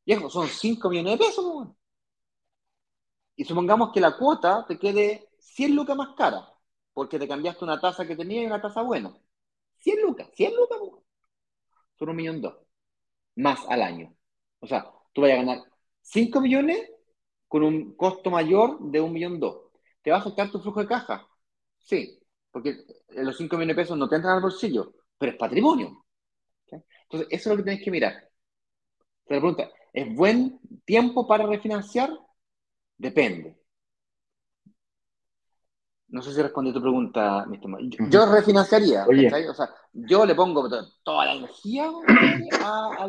Viejo, son 5 millones de pesos. Y supongamos que la cuota te quede 100 lucas más cara, porque te cambiaste una tasa que tenía y una tasa buena. 100 lucas, 100 lucas, son un millón dos, más al año. O sea, tú vas a ganar 5 millones con un costo mayor de un millón dos. ¿Te va a afectar tu flujo de caja? Sí, porque los 5 millones de pesos no te entran al bolsillo, pero es patrimonio. Entonces, eso es lo que tienes que mirar. Te pregunta, ¿es buen tiempo para refinanciar? Depende. No sé si respondí tu pregunta, mi estimado. Yo, refinanciaría, o sea, yo le pongo toda la energía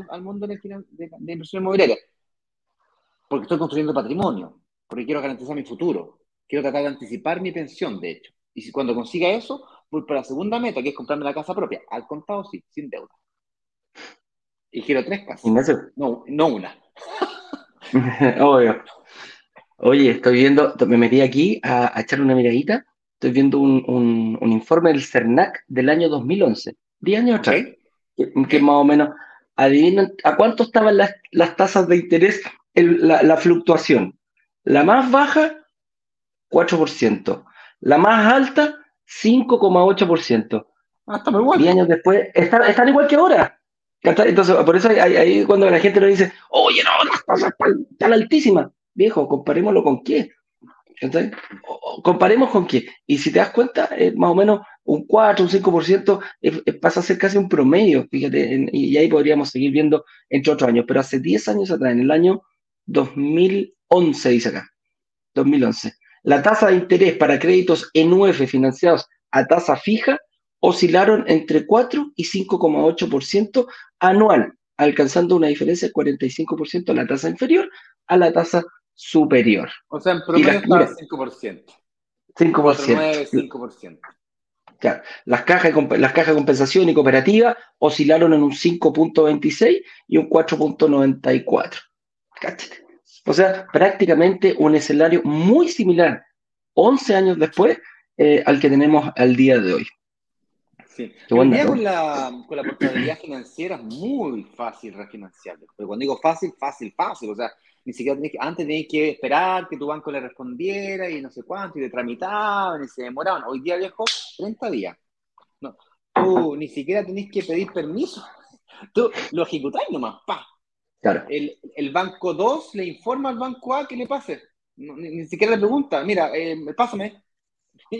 al, mundo de, de, inversión inmobiliaria. Porque estoy construyendo patrimonio, porque quiero garantizar mi futuro. Quiero tratar de anticipar mi pensión, de hecho. Y si cuando consiga eso, voy para la segunda meta, que es comprarme la casa propia. Al contado, sí, sin deuda. Y quiero tres casas. No, no una. [LAUGHS] Obvio. Oye, estoy viendo, me metí aquí a, a echar una miradita Estoy viendo un, informe del CERNAC del año 2011, 10 años atrás, que, más o menos, a cuánto estaban las, tasas de interés, la, fluctuación. La más baja, 4%. La más alta, 5,8%. Ah, está bueno. 10 años después, están, igual que ahora. Entonces, por eso ahí, cuando la gente nos dice, oye, no, las cosas están altísimas. Viejo, comparémoslo con qué. Entonces, comparemos con qué. Y si te das cuenta, más o menos un 4, un 5% pasa a ser casi un promedio, fíjate, y ahí podríamos seguir viendo entre otros años. Pero hace 10 años atrás, en el año 2011, dice acá, 2011, la tasa de interés para créditos en UF financiados a tasa fija oscilaron entre 4 y 5,8% anual, alcanzando una diferencia de 45% en la tasa inferior a la tasa superior. O sea, en promedio está 5%. 5%. 5%. Claro. Las, cajas las cajas de compensación y cooperativa oscilaron en un 5.26 y un 4.94. O sea, prácticamente un escenario muy similar 11 años después eh, al que tenemos al día de hoy. Sí. con la, con la portabilidad financiera es muy fácil refinanciar. Pero cuando digo fácil, fácil, fácil. O sea, ni siquiera tenés que, antes tenías que esperar que tu banco le respondiera y no sé cuánto, y te tramitaban y se demoraban. Hoy día, viejo, 30 días. No, tú ni siquiera tenés que pedir permiso. Tú lo ejecutáis nomás, pa. Claro. El, el, banco 2 le informa al banco A que le pase. ni, siquiera le pregunta, mira, eh, pásame.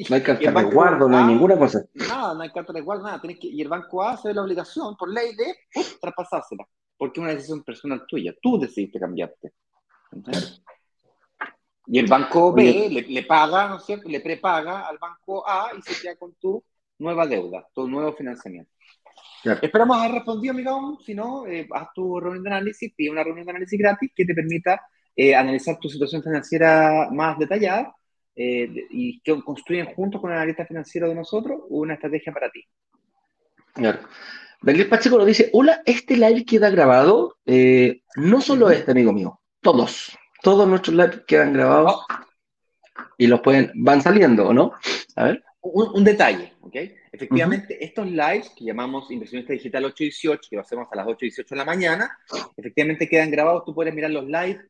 No hay carta de guardo, no hay ninguna cosa. Nada, no hay carta de guardo, nada. que, y el banco A se ve la obligación por ley de traspasársela. Porque es una decisión personal tuya. Tú decidiste cambiarte. Y el banco B le, paga, ¿no es cierto? Le prepaga al banco A y se queda con tu nueva deuda, tu nuevo financiamiento. Esperamos haber respondido, Miguel. Si no, eh, haz tu reunión de análisis, pide una reunión de análisis gratis que te permita eh, analizar tu situación financiera más detallada eh, y que construyen juntos con el analista financiero de nosotros una estrategia para ti. Claro. Daniel Pacheco nos dice, hola, este live queda grabado, no solo este, amigo mío, todos, todos nuestros lives quedan grabados y los pueden, van saliendo, ¿o no? A ver. Un, detalle, ¿ok? Efectivamente, estos lives que llamamos Inversionista Digital 818, que lo hacemos a las 8.18 de la mañana, efectivamente quedan grabados, tú puedes mirar los lives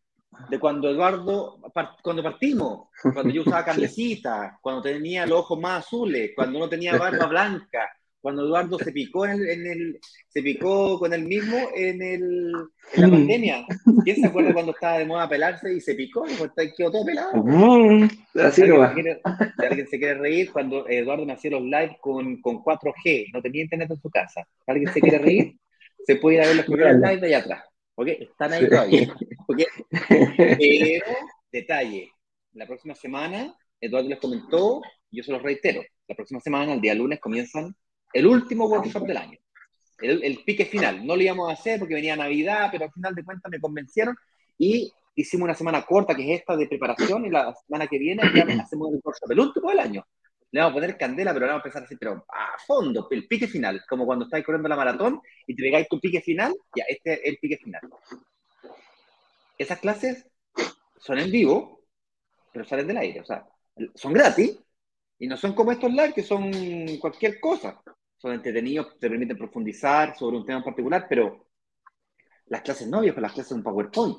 de cuando Eduardo, cuando partimos, cuando yo usaba [LAUGHS] camisita, cuando tenía los ojos más azules, cuando no tenía barba blanca, cuando Eduardo se picó en el, se picó con él mismo en, el, en la mm. pandemia. ¿Quién se acuerda cuando estaba de moda pelarse y se picó y quedó todo pelado? Mm, así no va. Si alguien se quiere reír, cuando Eduardo nació los live con, con 4G, no tenía internet en su casa. ¿Alguien se quiere reír? Se puede ir a ver los primeros live de allá atrás. ¿Ok? Están ahí todavía. ¿Ok? [LAUGHS] Pero, detalle, la próxima semana, Eduardo les comentó, yo se los reitero, la próxima semana, el día lunes, comienzan el último workshop del año, el, pique final. No lo íbamos a hacer porque venía Navidad, pero al final de cuentas me convencieron y hicimos una semana corta, que es esta de preparación, y la semana que viene ya [CLEARS THROAT] hacemos el workshop, el último del año. Le vamos a poner candela, pero le vamos a empezar así, pero a fondo, el pique final, como cuando estáis corriendo la maratón y te pegáis tu pique final, ya, este es el pique final. Esas clases son en vivo, pero salen del aire, o sea, son gratis y no son como estos live que son cualquier cosa son entretenidos, te permiten profundizar sobre un tema en particular, pero las clases no, viejo, las clases son un PowerPoint.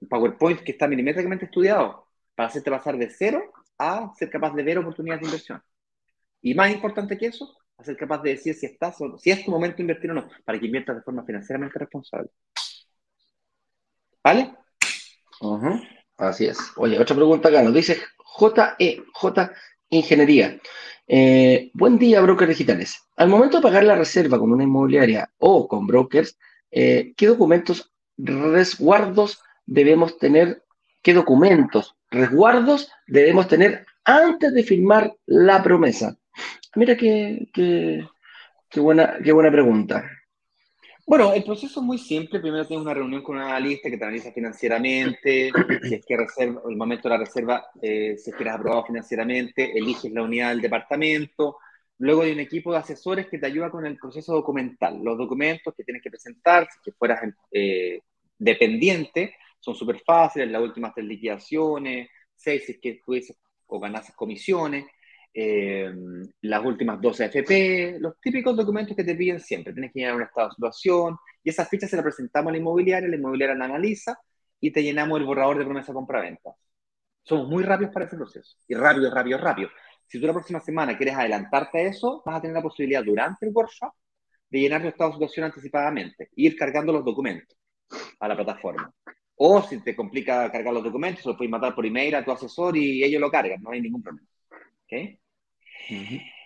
Un PowerPoint que está milimétricamente estudiado para hacerte pasar de cero a ser capaz de ver oportunidades de inversión. Y más importante que eso, a ser capaz de decir si estás o si es tu momento de invertir o no, para que inviertas de forma financieramente responsable. ¿Vale? Así es. Oye, otra pregunta acá. Nos dice JE, J Ingeniería. Eh, buen día, brokers digitales. Al momento de pagar la reserva con una inmobiliaria o con brokers, eh, ¿qué documentos resguardos debemos tener? ¿Qué documentos resguardos debemos tener antes de firmar la promesa? Mira qué, qué, buena, qué buena pregunta. Bueno, el proceso es muy simple. Primero tienes una reunión con un analista que te analiza financieramente, si es que reserva, el momento de la reserva, eh, si es que eres aprobado financieramente, eliges la unidad del departamento. Luego hay un equipo de asesores que te ayuda con el proceso documental. Los documentos que tienes que presentar, si que fueras eh, dependiente, son súper fáciles. Las últimas tres liquidaciones, seis si es que tuvieses o ganases comisiones. Eh, las últimas 12 AFP, los típicos documentos que te piden siempre. Tienes que llenar un estado de situación y esas fichas se las presentamos a la inmobiliaria, la inmobiliaria la analiza y te llenamos el borrador de promesa compra-venta. Somos muy rápidos para ese proceso. Y rápido, rápido, rápido. Si tú la próxima semana quieres adelantarte a eso, vas a tener la posibilidad durante el workshop de llenar tu estado de situación anticipadamente, ir cargando los documentos a la plataforma. O si te complica cargar los documentos, lo puedes mandar por email a tu asesor y ellos lo cargan, no hay ningún problema. ¿Okay?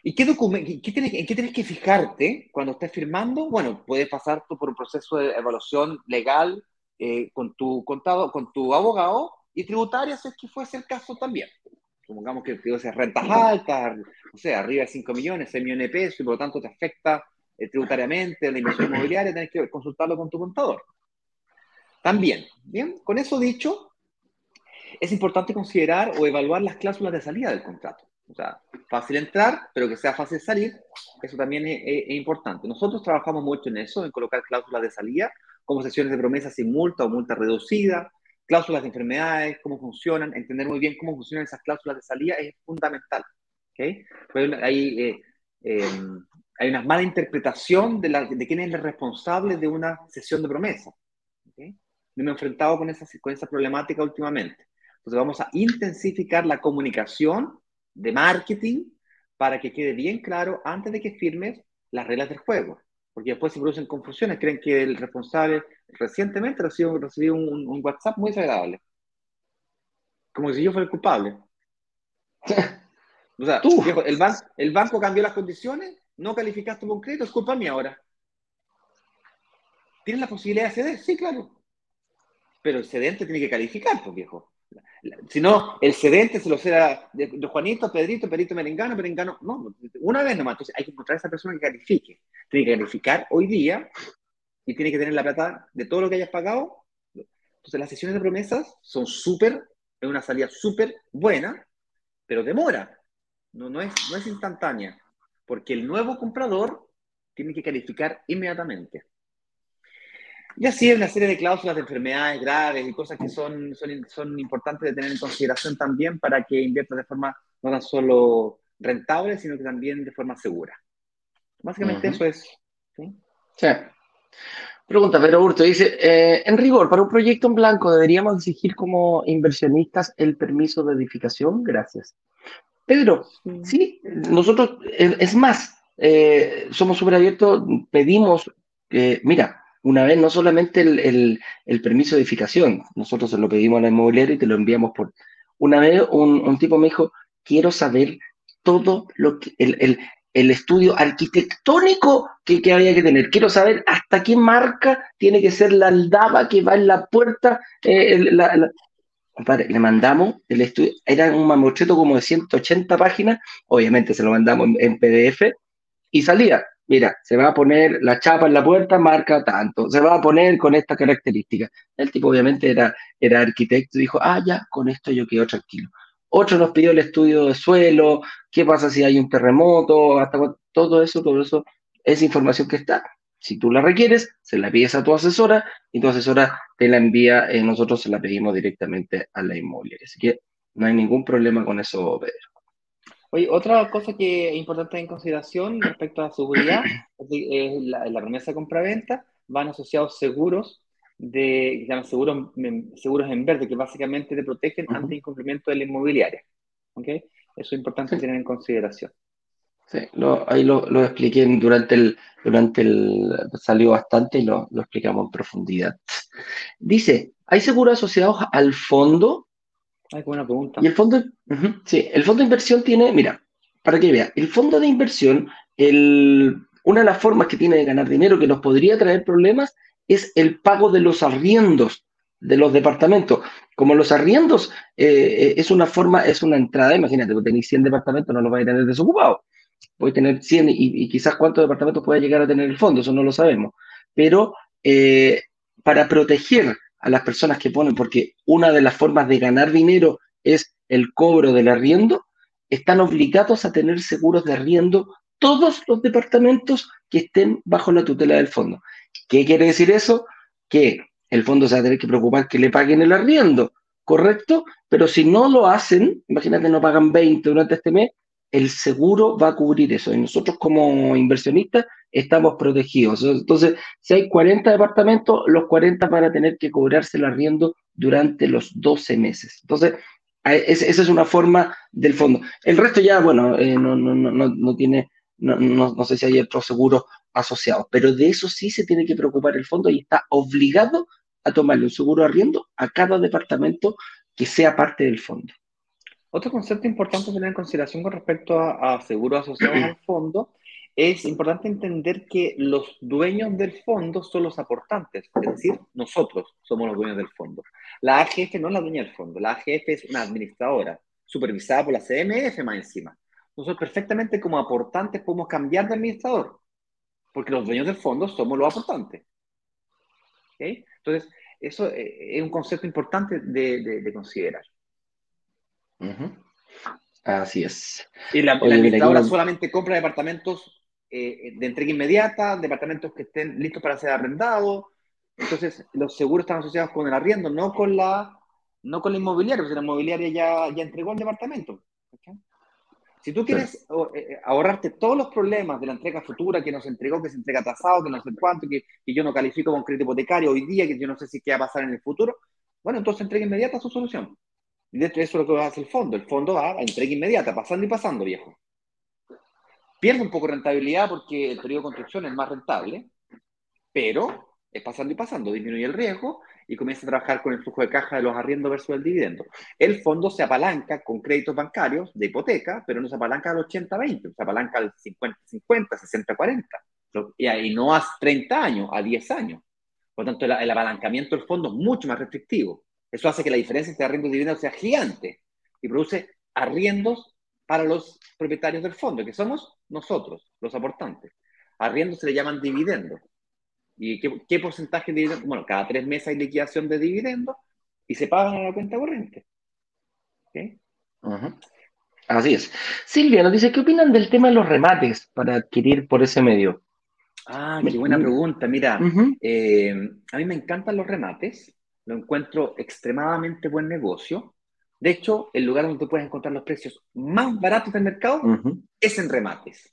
¿Y qué, qué en qué tienes que fijarte cuando estés firmando? Bueno, puedes pasar tú por un proceso de evaluación legal eh, con tu contado, con tu abogado y tributaria si es que fuese el caso también. Supongamos que tienes rentas altas, o sea, arriba de 5 millones, 6 millones de pesos y por lo tanto te afecta eh, tributariamente la inversión inmobiliaria, tienes que consultarlo con tu contador. También, bien, con eso dicho, es importante considerar o evaluar las cláusulas de salida del contrato. O sea, fácil entrar, pero que sea fácil salir, eso también es, importante. Nosotros trabajamos mucho en eso, en colocar cláusulas de salida, como sesiones de promesas sin multa o multa reducida, cláusulas de enfermedades, cómo funcionan, entender muy bien cómo funcionan esas cláusulas de salida es fundamental. ¿okay? hay, eh, em, hay una mala interpretación de, la, de quién es el responsable de una sesión de promesa. ¿okay? me he enfrentado con esa, con esa problemática últimamente. Entonces vamos a intensificar la comunicación de marketing para que quede bien claro antes de que firmes las reglas del juego. Porque después se producen confusiones, creen que el responsable recientemente recibió, recibió un, un WhatsApp muy desagradable. Como si yo fuera el culpable. [LAUGHS] o sea, ¿Tú? el, el banco cambió las condiciones, no calificaste un crédito, es culpa mía ahora. ¿Tienes la posibilidad de ceder? Sí, claro. Pero el cedente tiene que calificar, pues viejo. Si no, el cedente se lo será de, Juanito, Pedrito, Pedrito, Merengano, Merengano. No, una vez nomás. Entonces hay que encontrar a esa persona que califique. Tiene que calificar hoy día y tiene que tener la plata de todo lo que hayas pagado. Entonces las sesiones de promesas son súper, es una salida súper buena, pero demora. No, no, es, no es instantánea. Porque el nuevo comprador tiene que calificar inmediatamente. Y así hay una serie de cláusulas de enfermedades graves y cosas que son, son, son importantes de tener en consideración también para que inviertas de forma no tan solo rentable, sino que también de forma segura. Básicamente eso es. ¿sí? Pregunta, Pedro Hurto dice, eh, en rigor, para un proyecto en blanco, ¿deberíamos exigir como inversionistas el permiso de edificación? Gracias. Pedro, sí, nosotros, eh, es más, eh, somos súper abiertos, pedimos, mira, una vez no solamente el, permiso de edificación, nosotros se lo pedimos a la inmobiliaria y te lo enviamos por... Una vez un, tipo me dijo, quiero saber todo lo que, el, estudio arquitectónico que, había que tener. Quiero saber hasta qué marca tiene que ser la aldaba que va en la puerta. Eh, le mandamos el estudio, era un mamotreto como de 180 páginas, obviamente se lo mandamos en PDF y salía mira, se va a poner la chapa en la puerta, marca tanto, se va a poner con esta característica. El tipo obviamente era, era arquitecto y dijo, ah, ya, con esto yo quedo tranquilo. Otro nos pidió el estudio de suelo, qué pasa si hay un terremoto, hasta todo eso, todo eso es información que está. Si tú la requieres, se la pides a tu asesora y tu asesora te la envía, eh, nosotros se la pedimos directamente a la inmobiliaria. Así que no hay ningún problema con eso, Pedro. Oye, otra cosa que es importante en consideración respecto a la seguridad es la, la promesa de compraventa, van asociados seguros de, se seguros, seguros en verde, que básicamente te protegen ante incumplimiento de la inmobiliaria. ¿okay? Eso es importante tener en consideración. Sí, ahí lo, lo, expliqué durante el, durante el, salió bastante y lo, lo explicamos en profundidad. Dice, ¿hay seguros asociados al fondo Ay, buena pregunta. Y el fondo, sí, el fondo de inversión tiene, mira, para que vea, el fondo de inversión, el, una de las formas que tiene de ganar dinero que nos podría traer problemas es el pago de los arriendos de los departamentos. Como los arriendos eh, es una forma, es una entrada, imagínate, vos tenéis 100 departamentos, no los vais a tener desocupados. Voy a tener 100 y, quizás cuántos departamentos pueda llegar a tener el fondo, eso no lo sabemos. Pero eh, para proteger a las personas que ponen, porque una de las formas de ganar dinero es el cobro del arriendo, están obligados a tener seguros de arriendo todos los departamentos que estén bajo la tutela del fondo. ¿Qué quiere decir eso? Que el fondo se va a tener que preocupar que le paguen el arriendo, ¿correcto? Pero si no lo hacen, imagínate, no pagan 20 durante este mes, el seguro va a cubrir eso. Y nosotros como inversionistas estamos protegidos. Entonces, si hay 40 departamentos, los 40 van a tener que cobrarse el arriendo durante los 12 meses. Entonces, esa es una forma del fondo. El resto ya, bueno, eh, no, no, no, no, tiene, no, sé si hay otros seguros asociados, pero de eso sí se tiene que preocupar el fondo y está obligado a tomarle un seguro arriendo a cada departamento que sea parte del fondo. Otro concepto importante tener en consideración con respecto a, a seguros asociados al [CLEARS THROAT] fondo es importante entender que los dueños del fondo son los aportantes, es decir, nosotros somos los dueños del fondo. La AGF no es la dueña del fondo, la AGF es una administradora, supervisada por la CMF más encima. Nosotros perfectamente como aportantes podemos cambiar de administrador, porque los dueños del fondo somos los aportantes. Entonces, eso eh, es un concepto importante de, considerar. Así es. Y la, administradora solamente compra departamentos eh, de entrega inmediata, departamentos que estén listos para ser arrendados. Entonces, los seguros están asociados con el arriendo, no con la, no con la inmobiliaria, porque la inmobiliaria ya, ya entregó el departamento. Si tú quieres eh, eh, ahorrarte todos los problemas de la entrega futura, que nos entregó, que se entrega atrasado, que no sé cuánto, que, que yo no califico con crédito hipotecario hoy día, que yo no sé si qué va a pasar en el futuro, bueno, entonces entrega inmediata su solución. Y eso es lo que hacer el fondo. El fondo va a entrega inmediata, pasando y pasando, viejo. Pierde un poco de rentabilidad porque el periodo de construcción es más rentable, pero es pasando y pasando, disminuye el riesgo y comienza a trabajar con el flujo de caja de los arriendos versus el dividendo. El fondo se apalanca con créditos bancarios de hipoteca, pero no se apalanca al 80-20, se apalanca al 50-50, 60-40, y no a 30 años, a 10 años. Por lo tanto, el, apalancamiento del fondo es mucho más restrictivo. Eso hace que la diferencia entre arriendo y dividendo sea gigante y produce arriendos para los propietarios del fondo, que somos nosotros, los aportantes. Arriendo se le llaman dividendos. ¿Y qué, porcentaje de dividendos? Bueno, cada tres meses hay liquidación de dividendos y se pagan a la cuenta corriente. Así es. Silvia nos dice, ¿qué opinan del tema de los remates para adquirir por ese medio? Ah, qué buena pregunta. Mira, eh, a mí me encantan los remates, lo encuentro extremadamente buen negocio. De hecho, el lugar donde puedes encontrar los precios más baratos del mercado es en remates.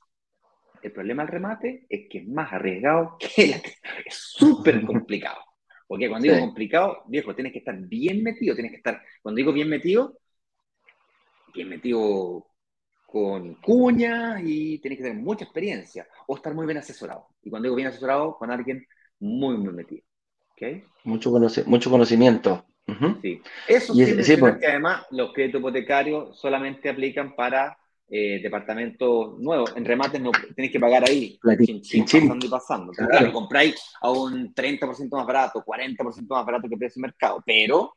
El problema del remate es que es más arriesgado que la... Es súper [LAUGHS] complicado. Porque cuando digo complicado, viejo, tienes que estar bien metido, tienes que estar, cuando digo bien metido, bien metido con cuñas y tienes que tener mucha experiencia o estar muy bien asesorado. Y cuando digo bien asesorado, con alguien muy, muy metido. ¿Okay? Mucho, mucho conocimiento. Sí. Eso sí, pues. que además los créditos hipotecarios solamente aplican para eh, departamentos nuevos. En remates no tienes que pagar ahí, chin, pasando y pasando. Claro. compráis a un 30% más barato, 40% más barato que precio de mercado, pero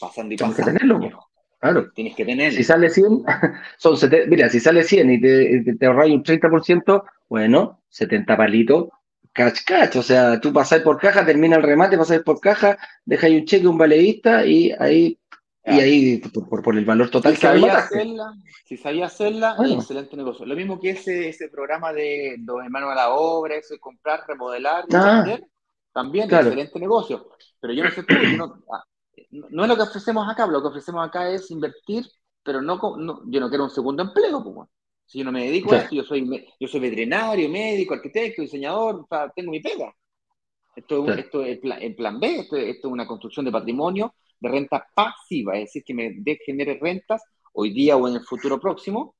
pasando y pasando. Tienes que tenerlo. Claro. Tienes que tenerlo. Si sale 100, [LAUGHS] son mira, si sale 100 y te, te, te ahorráis un 30%, bueno, 70 palitos catch, catch. O sea, tú pasáis por caja, termina el remate, pasáis por caja, dejáis un cheque, un valeísta y ahí, y ahí por, por, el valor total si sabía hacerla, Si sabía hacerla, excelente negocio. Lo mismo que ese, ese programa de los hermanos a la obra, eso de comprar, remodelar, ah, vender, también excelente negocio. Pero yo no sé tú, ah, no, es lo que ofrecemos acá, lo que ofrecemos acá es invertir, pero no, no yo no quiero un segundo empleo, pues. Si yo no me dedico a esto, yo soy, yo soy veterinario, médico, arquitecto, diseñador, tengo mi pega. Esto, esto es el plan, B, esto, es una construcción de patrimonio de renta pasiva, es decir, que me genere rentas hoy día o en el futuro próximo,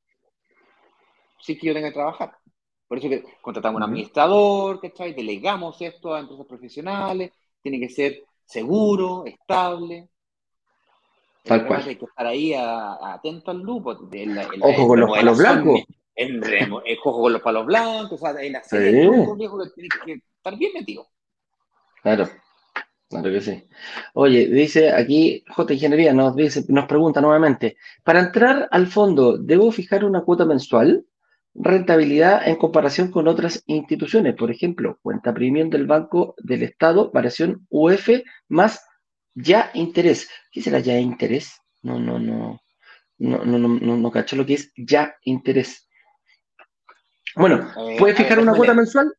sí que yo tenga que trabajar. Por eso que contratamos un administrador, ¿cachai? Delegamos esto a empresas profesionales, tiene que ser seguro, estable, Tal cual. Hay que estar ahí atento al lupo. ojo con los palos blancos. En, ojo con los palos blancos. O sea, en la serie viejo, que tiene que estar bien metido. Claro. Claro que sí. Oye, dice aquí J Ingeniería nos dice, nos pregunta nuevamente, para entrar al fondo, ¿debo fijar una cuota mensual? Rentabilidad en comparación con otras instituciones, por ejemplo, cuenta premium del Banco del Estado, variación UF más ya interés. ¿Qué será ya interés? No, no, no. No, no, no, no, cacho lo que es ya interés. Bueno, ¿puedes fijar una cuota mensual?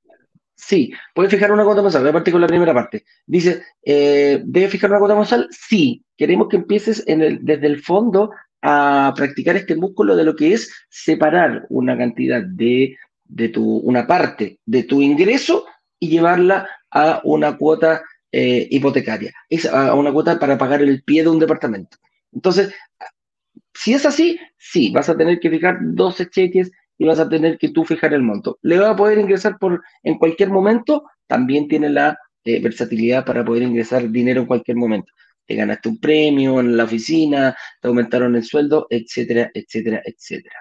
Sí, puedes fijar una cuota mensual. Voy a partir con la primera parte. Dice, eh, ¿debes fijar una cuota mensual? Sí. Queremos que empieces en el, desde el fondo a practicar este músculo de lo que es separar una cantidad de, de tu, una parte de tu ingreso y llevarla a una cuota eh, hipotecaria, es a una cuota para pagar el pie de un departamento. Entonces, Si es así, sí, vas a tener que fijar 12 cheques y vas a tener que tú fijar el monto. Le va a poder ingresar por en cualquier momento, también tiene la eh, versatilidad para poder ingresar dinero en cualquier momento. Te ganaste un premio en la oficina, te aumentaron el sueldo, etcétera, etcétera, etcétera.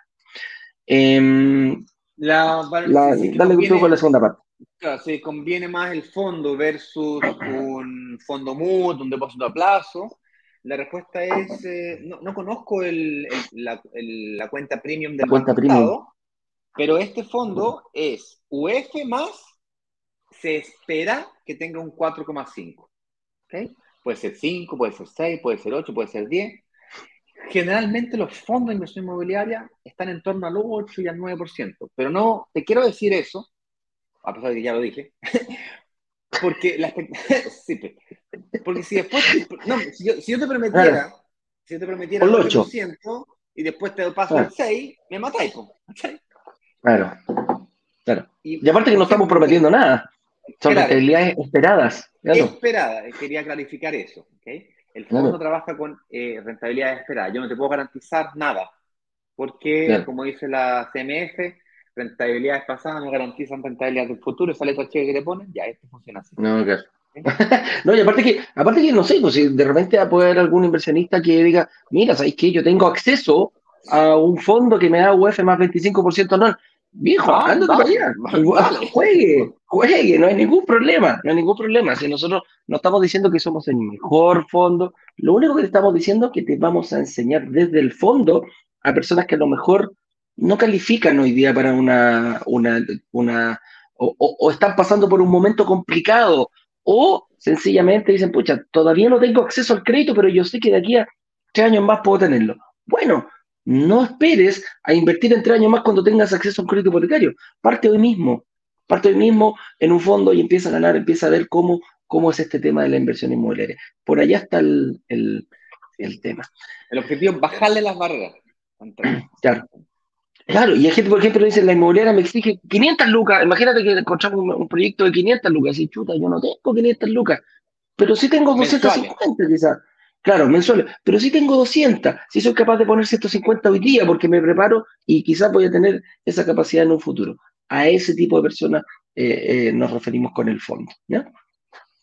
Em, la, dale con la segunda parte. Claro, si conviene más el fondo versus un fondo MUD, un depósito a plazo, la respuesta es, eh, no, conozco el, la, cuenta premium del cuenta premium. pero este fondo es UF más, se espera que tenga un 4,5. ¿okay? Puede ser 5, puede ser 6, puede ser 8, puede ser 10. Generalmente los fondos de inversión inmobiliaria están en torno al 8 y al 9%, pero no, te quiero decir eso, a pesar de que ya lo dije, [LAUGHS] porque la [LAUGHS] sí, porque si después, no, si yo, si yo te prometiera, si yo te prometiera el 8% y después te paso el 6, me matáis, Claro, claro. Y, aparte que no estamos prometiendo nada. Son rentabilidades esperadas. Esperadas, quería clarificar eso. ¿okay? El fondo trabaja con eh, rentabilidades esperadas. Yo no te puedo garantizar nada, porque, como dice la CMF, rentabilidades pasadas no garantizan rentabilidades del futuro. Sale tu cheque que te ponen, ya, esto funciona así. No, claro. [LAUGHS] no, y aparte que, aparte que no sé, pues si de repente va a poder algún inversionista que diga, mira, ¿sabes qué? Yo tengo acceso a un fondo que me da UF más 25% anual. Viejo, ah, ándate para allá. Juegue, juegue, no hay ningún problema, no hay ningún problema. Si nosotros no estamos diciendo que somos el mejor fondo, lo único que te estamos diciendo es que te vamos a enseñar desde el fondo a personas que a lo mejor no califican hoy día para una, una, una o, están pasando por un momento complicado, o sencillamente dicen, pucha, todavía no tengo acceso al crédito, pero yo sé que de aquí a tres años más puedo tenerlo. Bueno, no esperes a invertir en tres años más cuando tengas acceso a un crédito hipotecario. Parte hoy mismo, parte hoy mismo en un fondo y empieza a ganar, empieza a ver cómo, cómo es este tema de la inversión inmobiliaria. Por allá está el, tema. El objetivo es bajarle las barreras. Claro. Claro, y hay gente, por ejemplo, dice, la inmobiliaria me exige 500 lucas. Imagínate que encontramos un, proyecto de 500 lucas. Y chuta, yo no tengo 500 lucas. Pero sí tengo 250 quizás. Claro, mensuales, pero sí tengo 200, si soy capaz de poner 150 hoy día porque me preparo y quizás voy a tener esa capacidad en un futuro. A ese tipo de personas eh, eh, nos referimos con el fondo. ¿ya?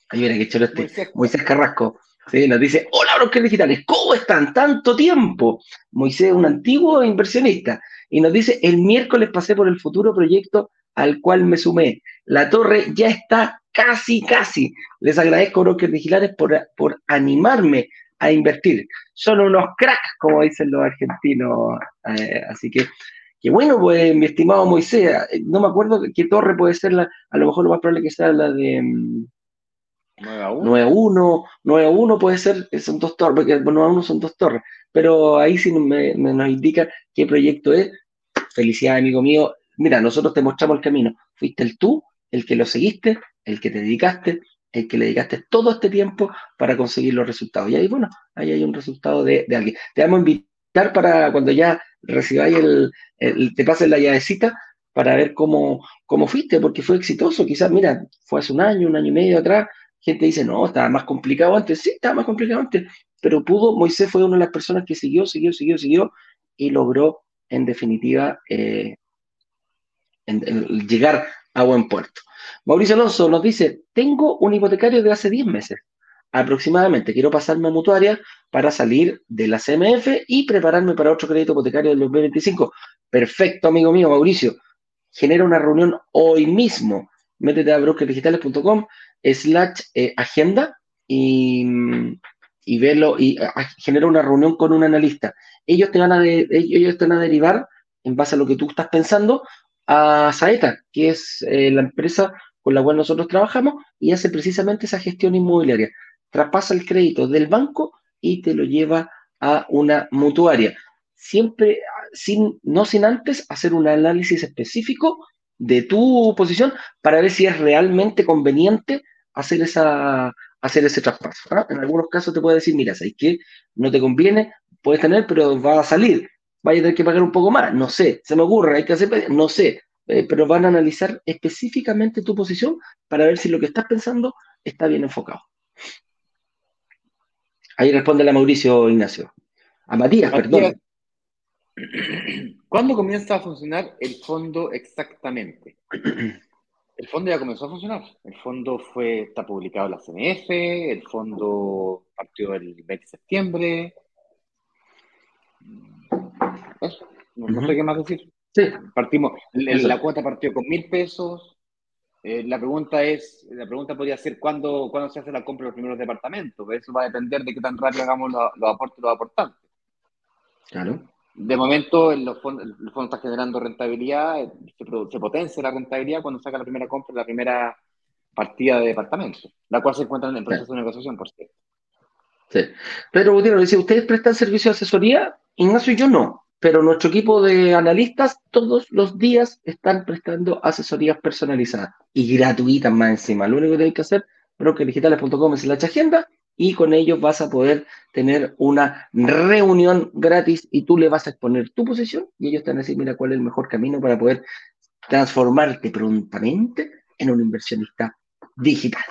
Ahí viene que echar este Moisés, Carrasco. ¿sí? Nos dice, hola brokers digitales, ¿cómo están? Tanto tiempo. Moisés es un antiguo inversionista y nos dice, el miércoles pasé por el futuro proyecto al cual me sumé. La torre ya está casi, casi. Les agradezco, brokers digitales, por, por animarme a invertir. Son unos cracks, como dicen los argentinos. Eh, así que, que bueno, pues mi estimado Moisés, eh, no me acuerdo qué torre puede ser la, a lo mejor lo más probable que sea la de... 9 a 1. 9 a 1, puede ser, son dos torres, porque 9 a 1 son dos torres, pero ahí sí me, nos indica qué proyecto es. Felicidades, amigo mío. Mira, nosotros te mostramos el camino. Fuiste el tú, el que lo seguiste, el que te dedicaste, el que le dedicaste todo este tiempo para conseguir los resultados. Y ahí, bueno, ahí hay un resultado de, alguien. Te vamos a invitar para cuando ya recibáis el, te pases la llavecita para ver cómo, cómo fuiste, porque fue exitoso. Quizás, mira, fue hace un año, un año y medio atrás. Gente dice, no, estaba más complicado antes. Sí, estaba más complicado antes, pero pudo, Moisés fue una de las personas que siguió, siguió, siguió, siguió y logró, en definitiva, eh, llegar a buen puerto. Mauricio Alonso nos dice, tengo un hipotecario de hace 10 meses aproximadamente. Quiero pasarme a mutuaria para salir de la CMF y prepararme para otro crédito hipotecario del 2025. Perfecto, amigo mío, Mauricio. Genera una reunión hoy mismo. Métete a brokerdigitales.com slash eh, agenda y, y verlo y genera una reunión con un analista. Ellos te van a, ellos te van a derivar en base a lo que tú estás pensando a Saeta, que es eh, la empresa con la cual nosotros trabajamos y hace precisamente esa gestión inmobiliaria. Traspasa el crédito del banco y te lo lleva a una mutuaria. Siempre, sin, no sin antes hacer un análisis específico de tu posición para ver si es realmente conveniente hacer, esa, hacer ese traspaso. ¿ah? En algunos casos te puede decir, mira, ¿sabes qué? No te conviene, puedes tener, pero va a salir vaya a tener que pagar un poco más, no sé, se me ocurre, hay que hacer, no sé, eh, pero van a analizar específicamente tu posición para ver si lo que estás pensando está bien enfocado. Ahí responde la Mauricio Ignacio. A Matías, perdón. ¿Cuándo comienza a funcionar el fondo exactamente? [CLEARS THROAT] El fondo ya comenzó a funcionar. El fondo fue, está publicado en la CMF, el fondo partió el 20 de septiembre. no, sé qué más decir. Sí. Partimos, la, cuota partió con mil pesos. Eh, la pregunta es, la pregunta podría ser ¿cuándo, cuándo se hace la compra de los primeros departamentos. Eso va a depender de qué tan rápido hagamos los, los aportes los aportantes. Claro. De momento, el fondo, el fondo está generando rentabilidad, se, potencia la rentabilidad cuando saca la primera compra, la primera partida de departamento, la cual se encuentra en el proceso de negociación, por cierto. Sí. Pedro Gutiérrez dice, ¿ustedes prestan servicio de asesoría? Ignacio y yo no, pero nuestro equipo de analistas todos los días están prestando asesorías personalizadas y gratuitas más encima. Lo único que tienen que hacer, brokerdigitales.com es la agenda y con ellos vas a poder tener una reunión gratis y tú le vas a exponer tu posición y ellos te van a decir, mira, cuál es el mejor camino para poder transformarte prontamente en un inversionista digital.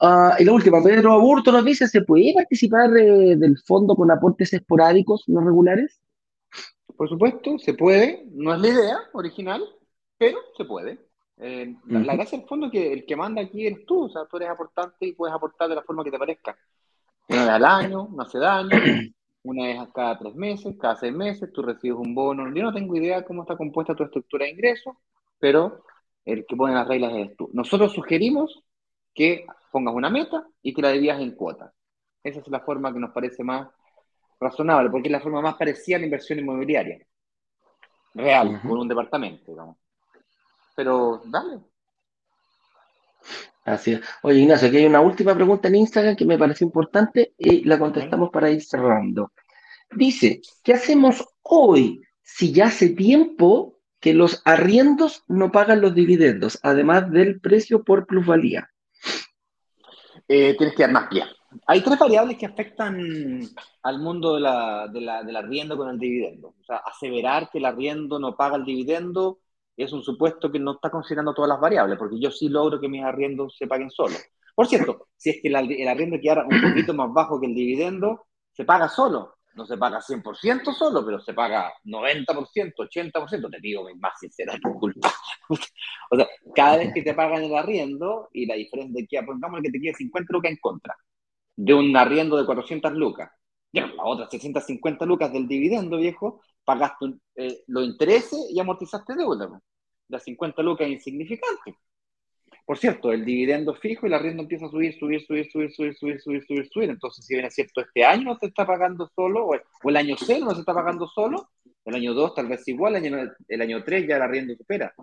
Ah, y la última, Pedro Aburto nos dice, ¿se puede participar del fondo con aportes esporádicos no regulares? Por supuesto, se puede. No es la idea original, pero se puede. Eh, la, gracia del fondo es que el que manda aquí eres tú, o sea, tú eres aportante y puedes aportar de la forma que te parezca. Una vez al año, no hace daño, una vez cada tres meses, cada seis meses, tú recibes un bono. Yo no tengo idea cómo está compuesta tu estructura de ingresos, pero el que pone las reglas es tú. Nosotros sugerimos que pongas una meta y que la dividas en cuotas. Esa es la forma que nos parece más razonable, porque es la forma más parecida a la inversión inmobiliaria. Real, con un departamento, digamos. Pero dale, Así es. Oye, Ignacio, aquí hay una última pregunta en Instagram que me parece importante y la contestamos para ir cerrando. Dice, ¿qué hacemos hoy si ya hace tiempo que los arriendos no pagan los dividendos, además del precio por plusvalía? Eh, tienes que dar más pie. Hay tres variables que afectan al mundo de la, del arriendo con el dividendo. O sea, aseverar que el arriendo no paga el dividendo es un supuesto que no está considerando todas las variables, porque yo sí logro que mis arriendos se paguen solo. Por cierto, [LAUGHS] si es que el, arriendo queda un poquito más bajo que el dividendo, se paga solo. No se paga 100% solo, pero se paga 90%, 80%. Te digo más sincera [LAUGHS] culpa. o sea, cada vez que te pagan el arriendo y la diferencia que, pongamos que te quede 50 lucas en contra de un arriendo de 400 lucas, ya, la otra 650 lucas del dividendo, viejo, pagaste eh, los intereses y amortizaste deuda. Las 50 lucas es insignificante. Por cierto, el dividendo fijo y la arriendo empieza a subir, subir, subir, subir, subir, subir, subir, subir, subir. Entonces, si bien es cierto, este año no se está pagando solo, o el, año 0 no se está pagando solo, el año 2 tal vez igual, el año, el año 3 ya el arriendo supera.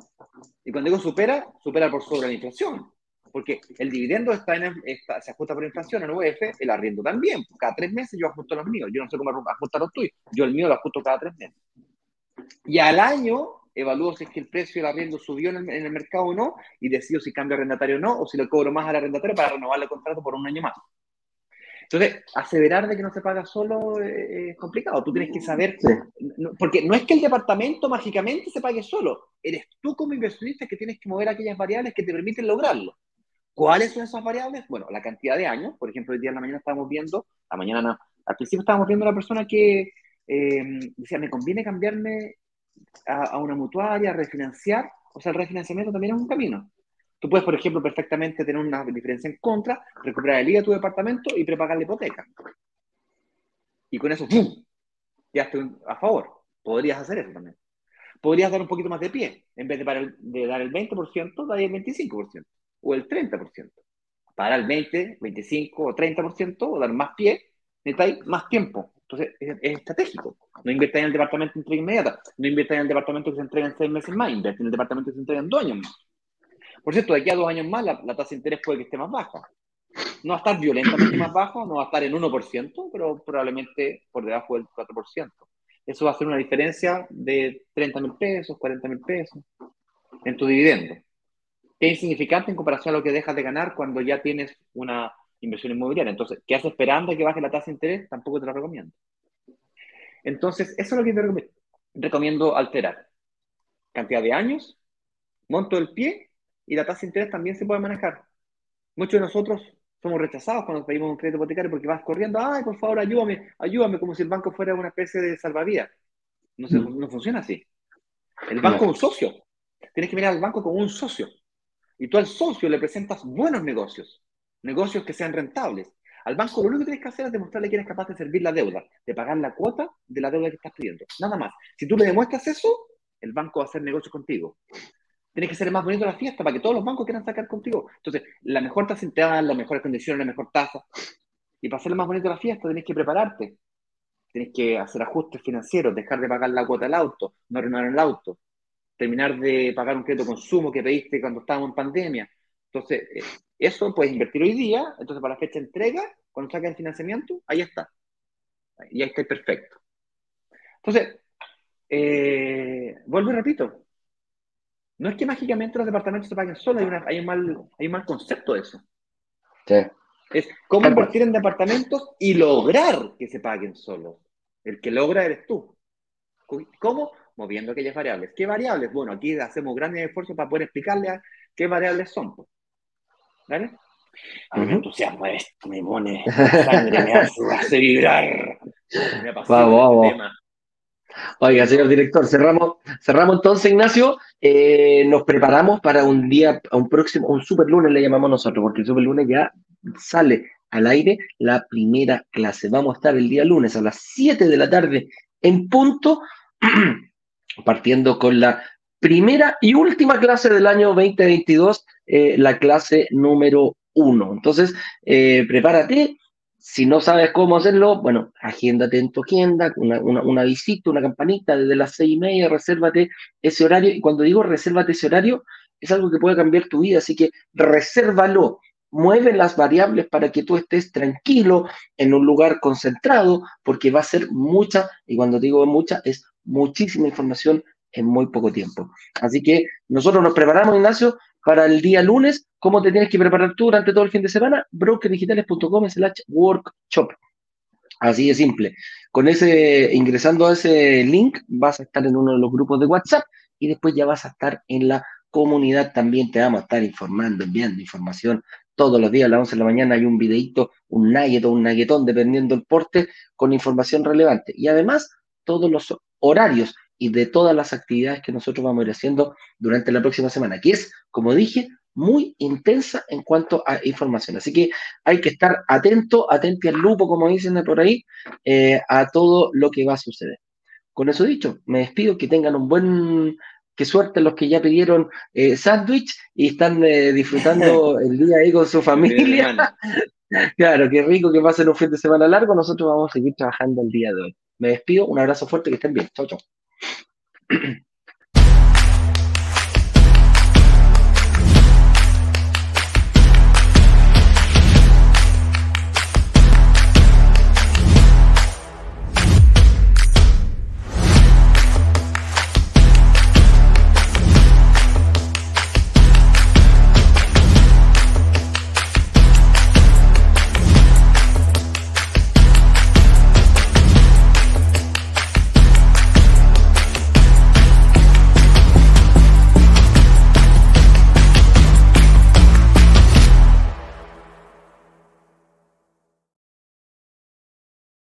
Y cuando digo supera, supera por sobre la inflación porque el dividendo está en, se ajusta por inflación en UEF, el arriendo también. Cada tres meses yo ajusto los míos. Yo no sé cómo ajustar los tuyos. Yo el mío lo ajusto cada tres meses. Y al año evalúo si es que el precio del arriendo subió en el, mercado o no y decido si cambio arrendatario o no o si le cobro más al arrendatario para renovar el contrato por un año más. Entonces, aseverar de que no se paga solo es complicado. Tú tienes que saber, porque no es que el departamento mágicamente se pague solo. Eres tú como inversionista que tienes que mover aquellas variables que te permiten lograrlo. ¿Cuáles son esas variables? Bueno, la cantidad de años. Por ejemplo, hoy día en la mañana estábamos viendo, la mañana al principio estábamos viendo a la persona que eh, decía, me conviene cambiarme a, una mutuaria, refinanciar. O sea, el refinanciamiento también es un camino. Tú puedes, por ejemplo, perfectamente tener una diferencia en contra, recuperar el IVA de tu departamento y prepagar la hipoteca. Y con eso, ¡pum! Ya estoy a favor. Podrías hacer eso también. Podrías dar un poquito más de pie. En vez de, de dar el 20%, dar el 25% o el 30%. Para el 20, 25 o 30% o dar más pie, necesitáis más tiempo. Entonces, es, estratégico. No inviertáis en el departamento de entrega inmediata. No inviertáis en el departamento que se entrega en seis meses más. Invierte en el departamento que se entrega en dos años más. Por cierto, de aquí a dos años más, la, tasa de interés puede que esté más baja. No va a estar violentamente más baja, no va a estar en 1%, pero probablemente por debajo del 4%. Eso va a hacer una diferencia de 30 mil pesos, 40 mil pesos en tu dividendo es insignificante en comparación a lo que dejas de ganar cuando ya tienes una inversión inmobiliaria. Entonces, ¿qué haces esperando a que baje la tasa de interés? Tampoco te lo recomiendo. Entonces, eso es lo que te recomiendo alterar. Cantidad de años, monto del pie y la tasa de interés también se puede manejar. Muchos de nosotros somos rechazados cuando pedimos un crédito hipotecario porque vas corriendo, ay, por favor, ayúdame, ayúdame, como si el banco fuera una especie de salvavidas. No, mm. no funciona así. El banco es un socio. Tienes que mirar al banco como un socio. Y tú al socio le presentas buenos negocios, negocios que sean rentables. Al banco lo único que tienes que hacer es demostrarle que eres capaz de servir la deuda, de pagar la cuota de la deuda que estás pidiendo. Nada más. Si tú le demuestras eso, el banco va a hacer negocio contigo. Tienes que ser más bonito la fiesta para que todos los bancos quieran sacar contigo. Entonces, la mejor tasa te las mejores condiciones, la mejor tasa. Y para hacerle más bonito la fiesta, tienes que prepararte. Tienes que hacer ajustes financieros, dejar de pagar la cuota del auto, no renovar el auto, terminar de pagar un crédito de consumo que pediste cuando estábamos en pandemia. Entonces, eh, eso puedes invertir hoy día, entonces para la fecha de entrega, cuando saques el financiamiento, ahí está. Y ahí está perfecto. Entonces, eh, vuelvo y repito, no es que mágicamente los departamentos se paguen solos, hay, un, mal, hay un mal concepto de eso. Sí. Es cómo invertir en departamentos y lograr que se paguen solos. El que logra eres tú. ¿Cómo? Moviendo aquellas variables. ¿Qué variables? Bueno, aquí hacemos grandes esfuerzos para poder explicarle qué variables son. Pues. ¿Vale? A mí me entusiasma esto, me pone sangre, me hace, vibrar. Me vamos, este tema. Oiga, señor director, cerramos, cerramos entonces, Ignacio. Eh, nos preparamos para un día, un próximo, un super lunes le llamamos nosotros, porque el super lunes ya sale al aire la primera clase. Vamos a estar el día lunes a las 7 de la tarde en punto [CLEARS THROAT] partiendo con la primera y última clase del año 2022, eh, la clase número uno. Entonces, eh, prepárate. Si no sabes cómo hacerlo, bueno, agéndate en tu agenda, una, una, visita, una campanita desde las seis y media, resérvate ese horario. Y cuando digo resérvate ese horario, es algo que puede cambiar tu vida, así que resérvalo mueve las variables para que tú estés tranquilo en un lugar concentrado, porque va a ser mucha, y cuando digo mucha, es muchísima información en muy poco tiempo. Así que nosotros nos preparamos, Ignacio, para el día lunes. ¿Cómo te tienes que preparar tú durante todo el fin de semana? brokerdigitales.com slash workshop. Así de simple. Con ese, ingresando a ese link, vas a estar en uno de los grupos de WhatsApp y después ya vas a estar en la comunidad. También te vamos a estar informando, enviando información todos los días a las 11 de la mañana hay un videito, un nugget un nuggetón, dependiendo del porte, con información relevante. Y además, todos los horarios y de todas las actividades que nosotros vamos a ir haciendo durante la próxima semana, que es, como dije, muy intensa en cuanto a información. Así que hay que estar atento, atento al lupo, como dicen por ahí, eh, a todo lo que va a suceder. Con eso dicho, me despido, que tengan un buen, qué suerte los que ya pidieron eh, sándwich y están eh, disfrutando [LAUGHS] el día ahí con su familia. [LAUGHS] claro, qué rico que pasen un fin de semana largo, nosotros vamos a seguir trabajando el día de hoy. Me despido, un abrazo fuerte, que estén bien. Chau, chau.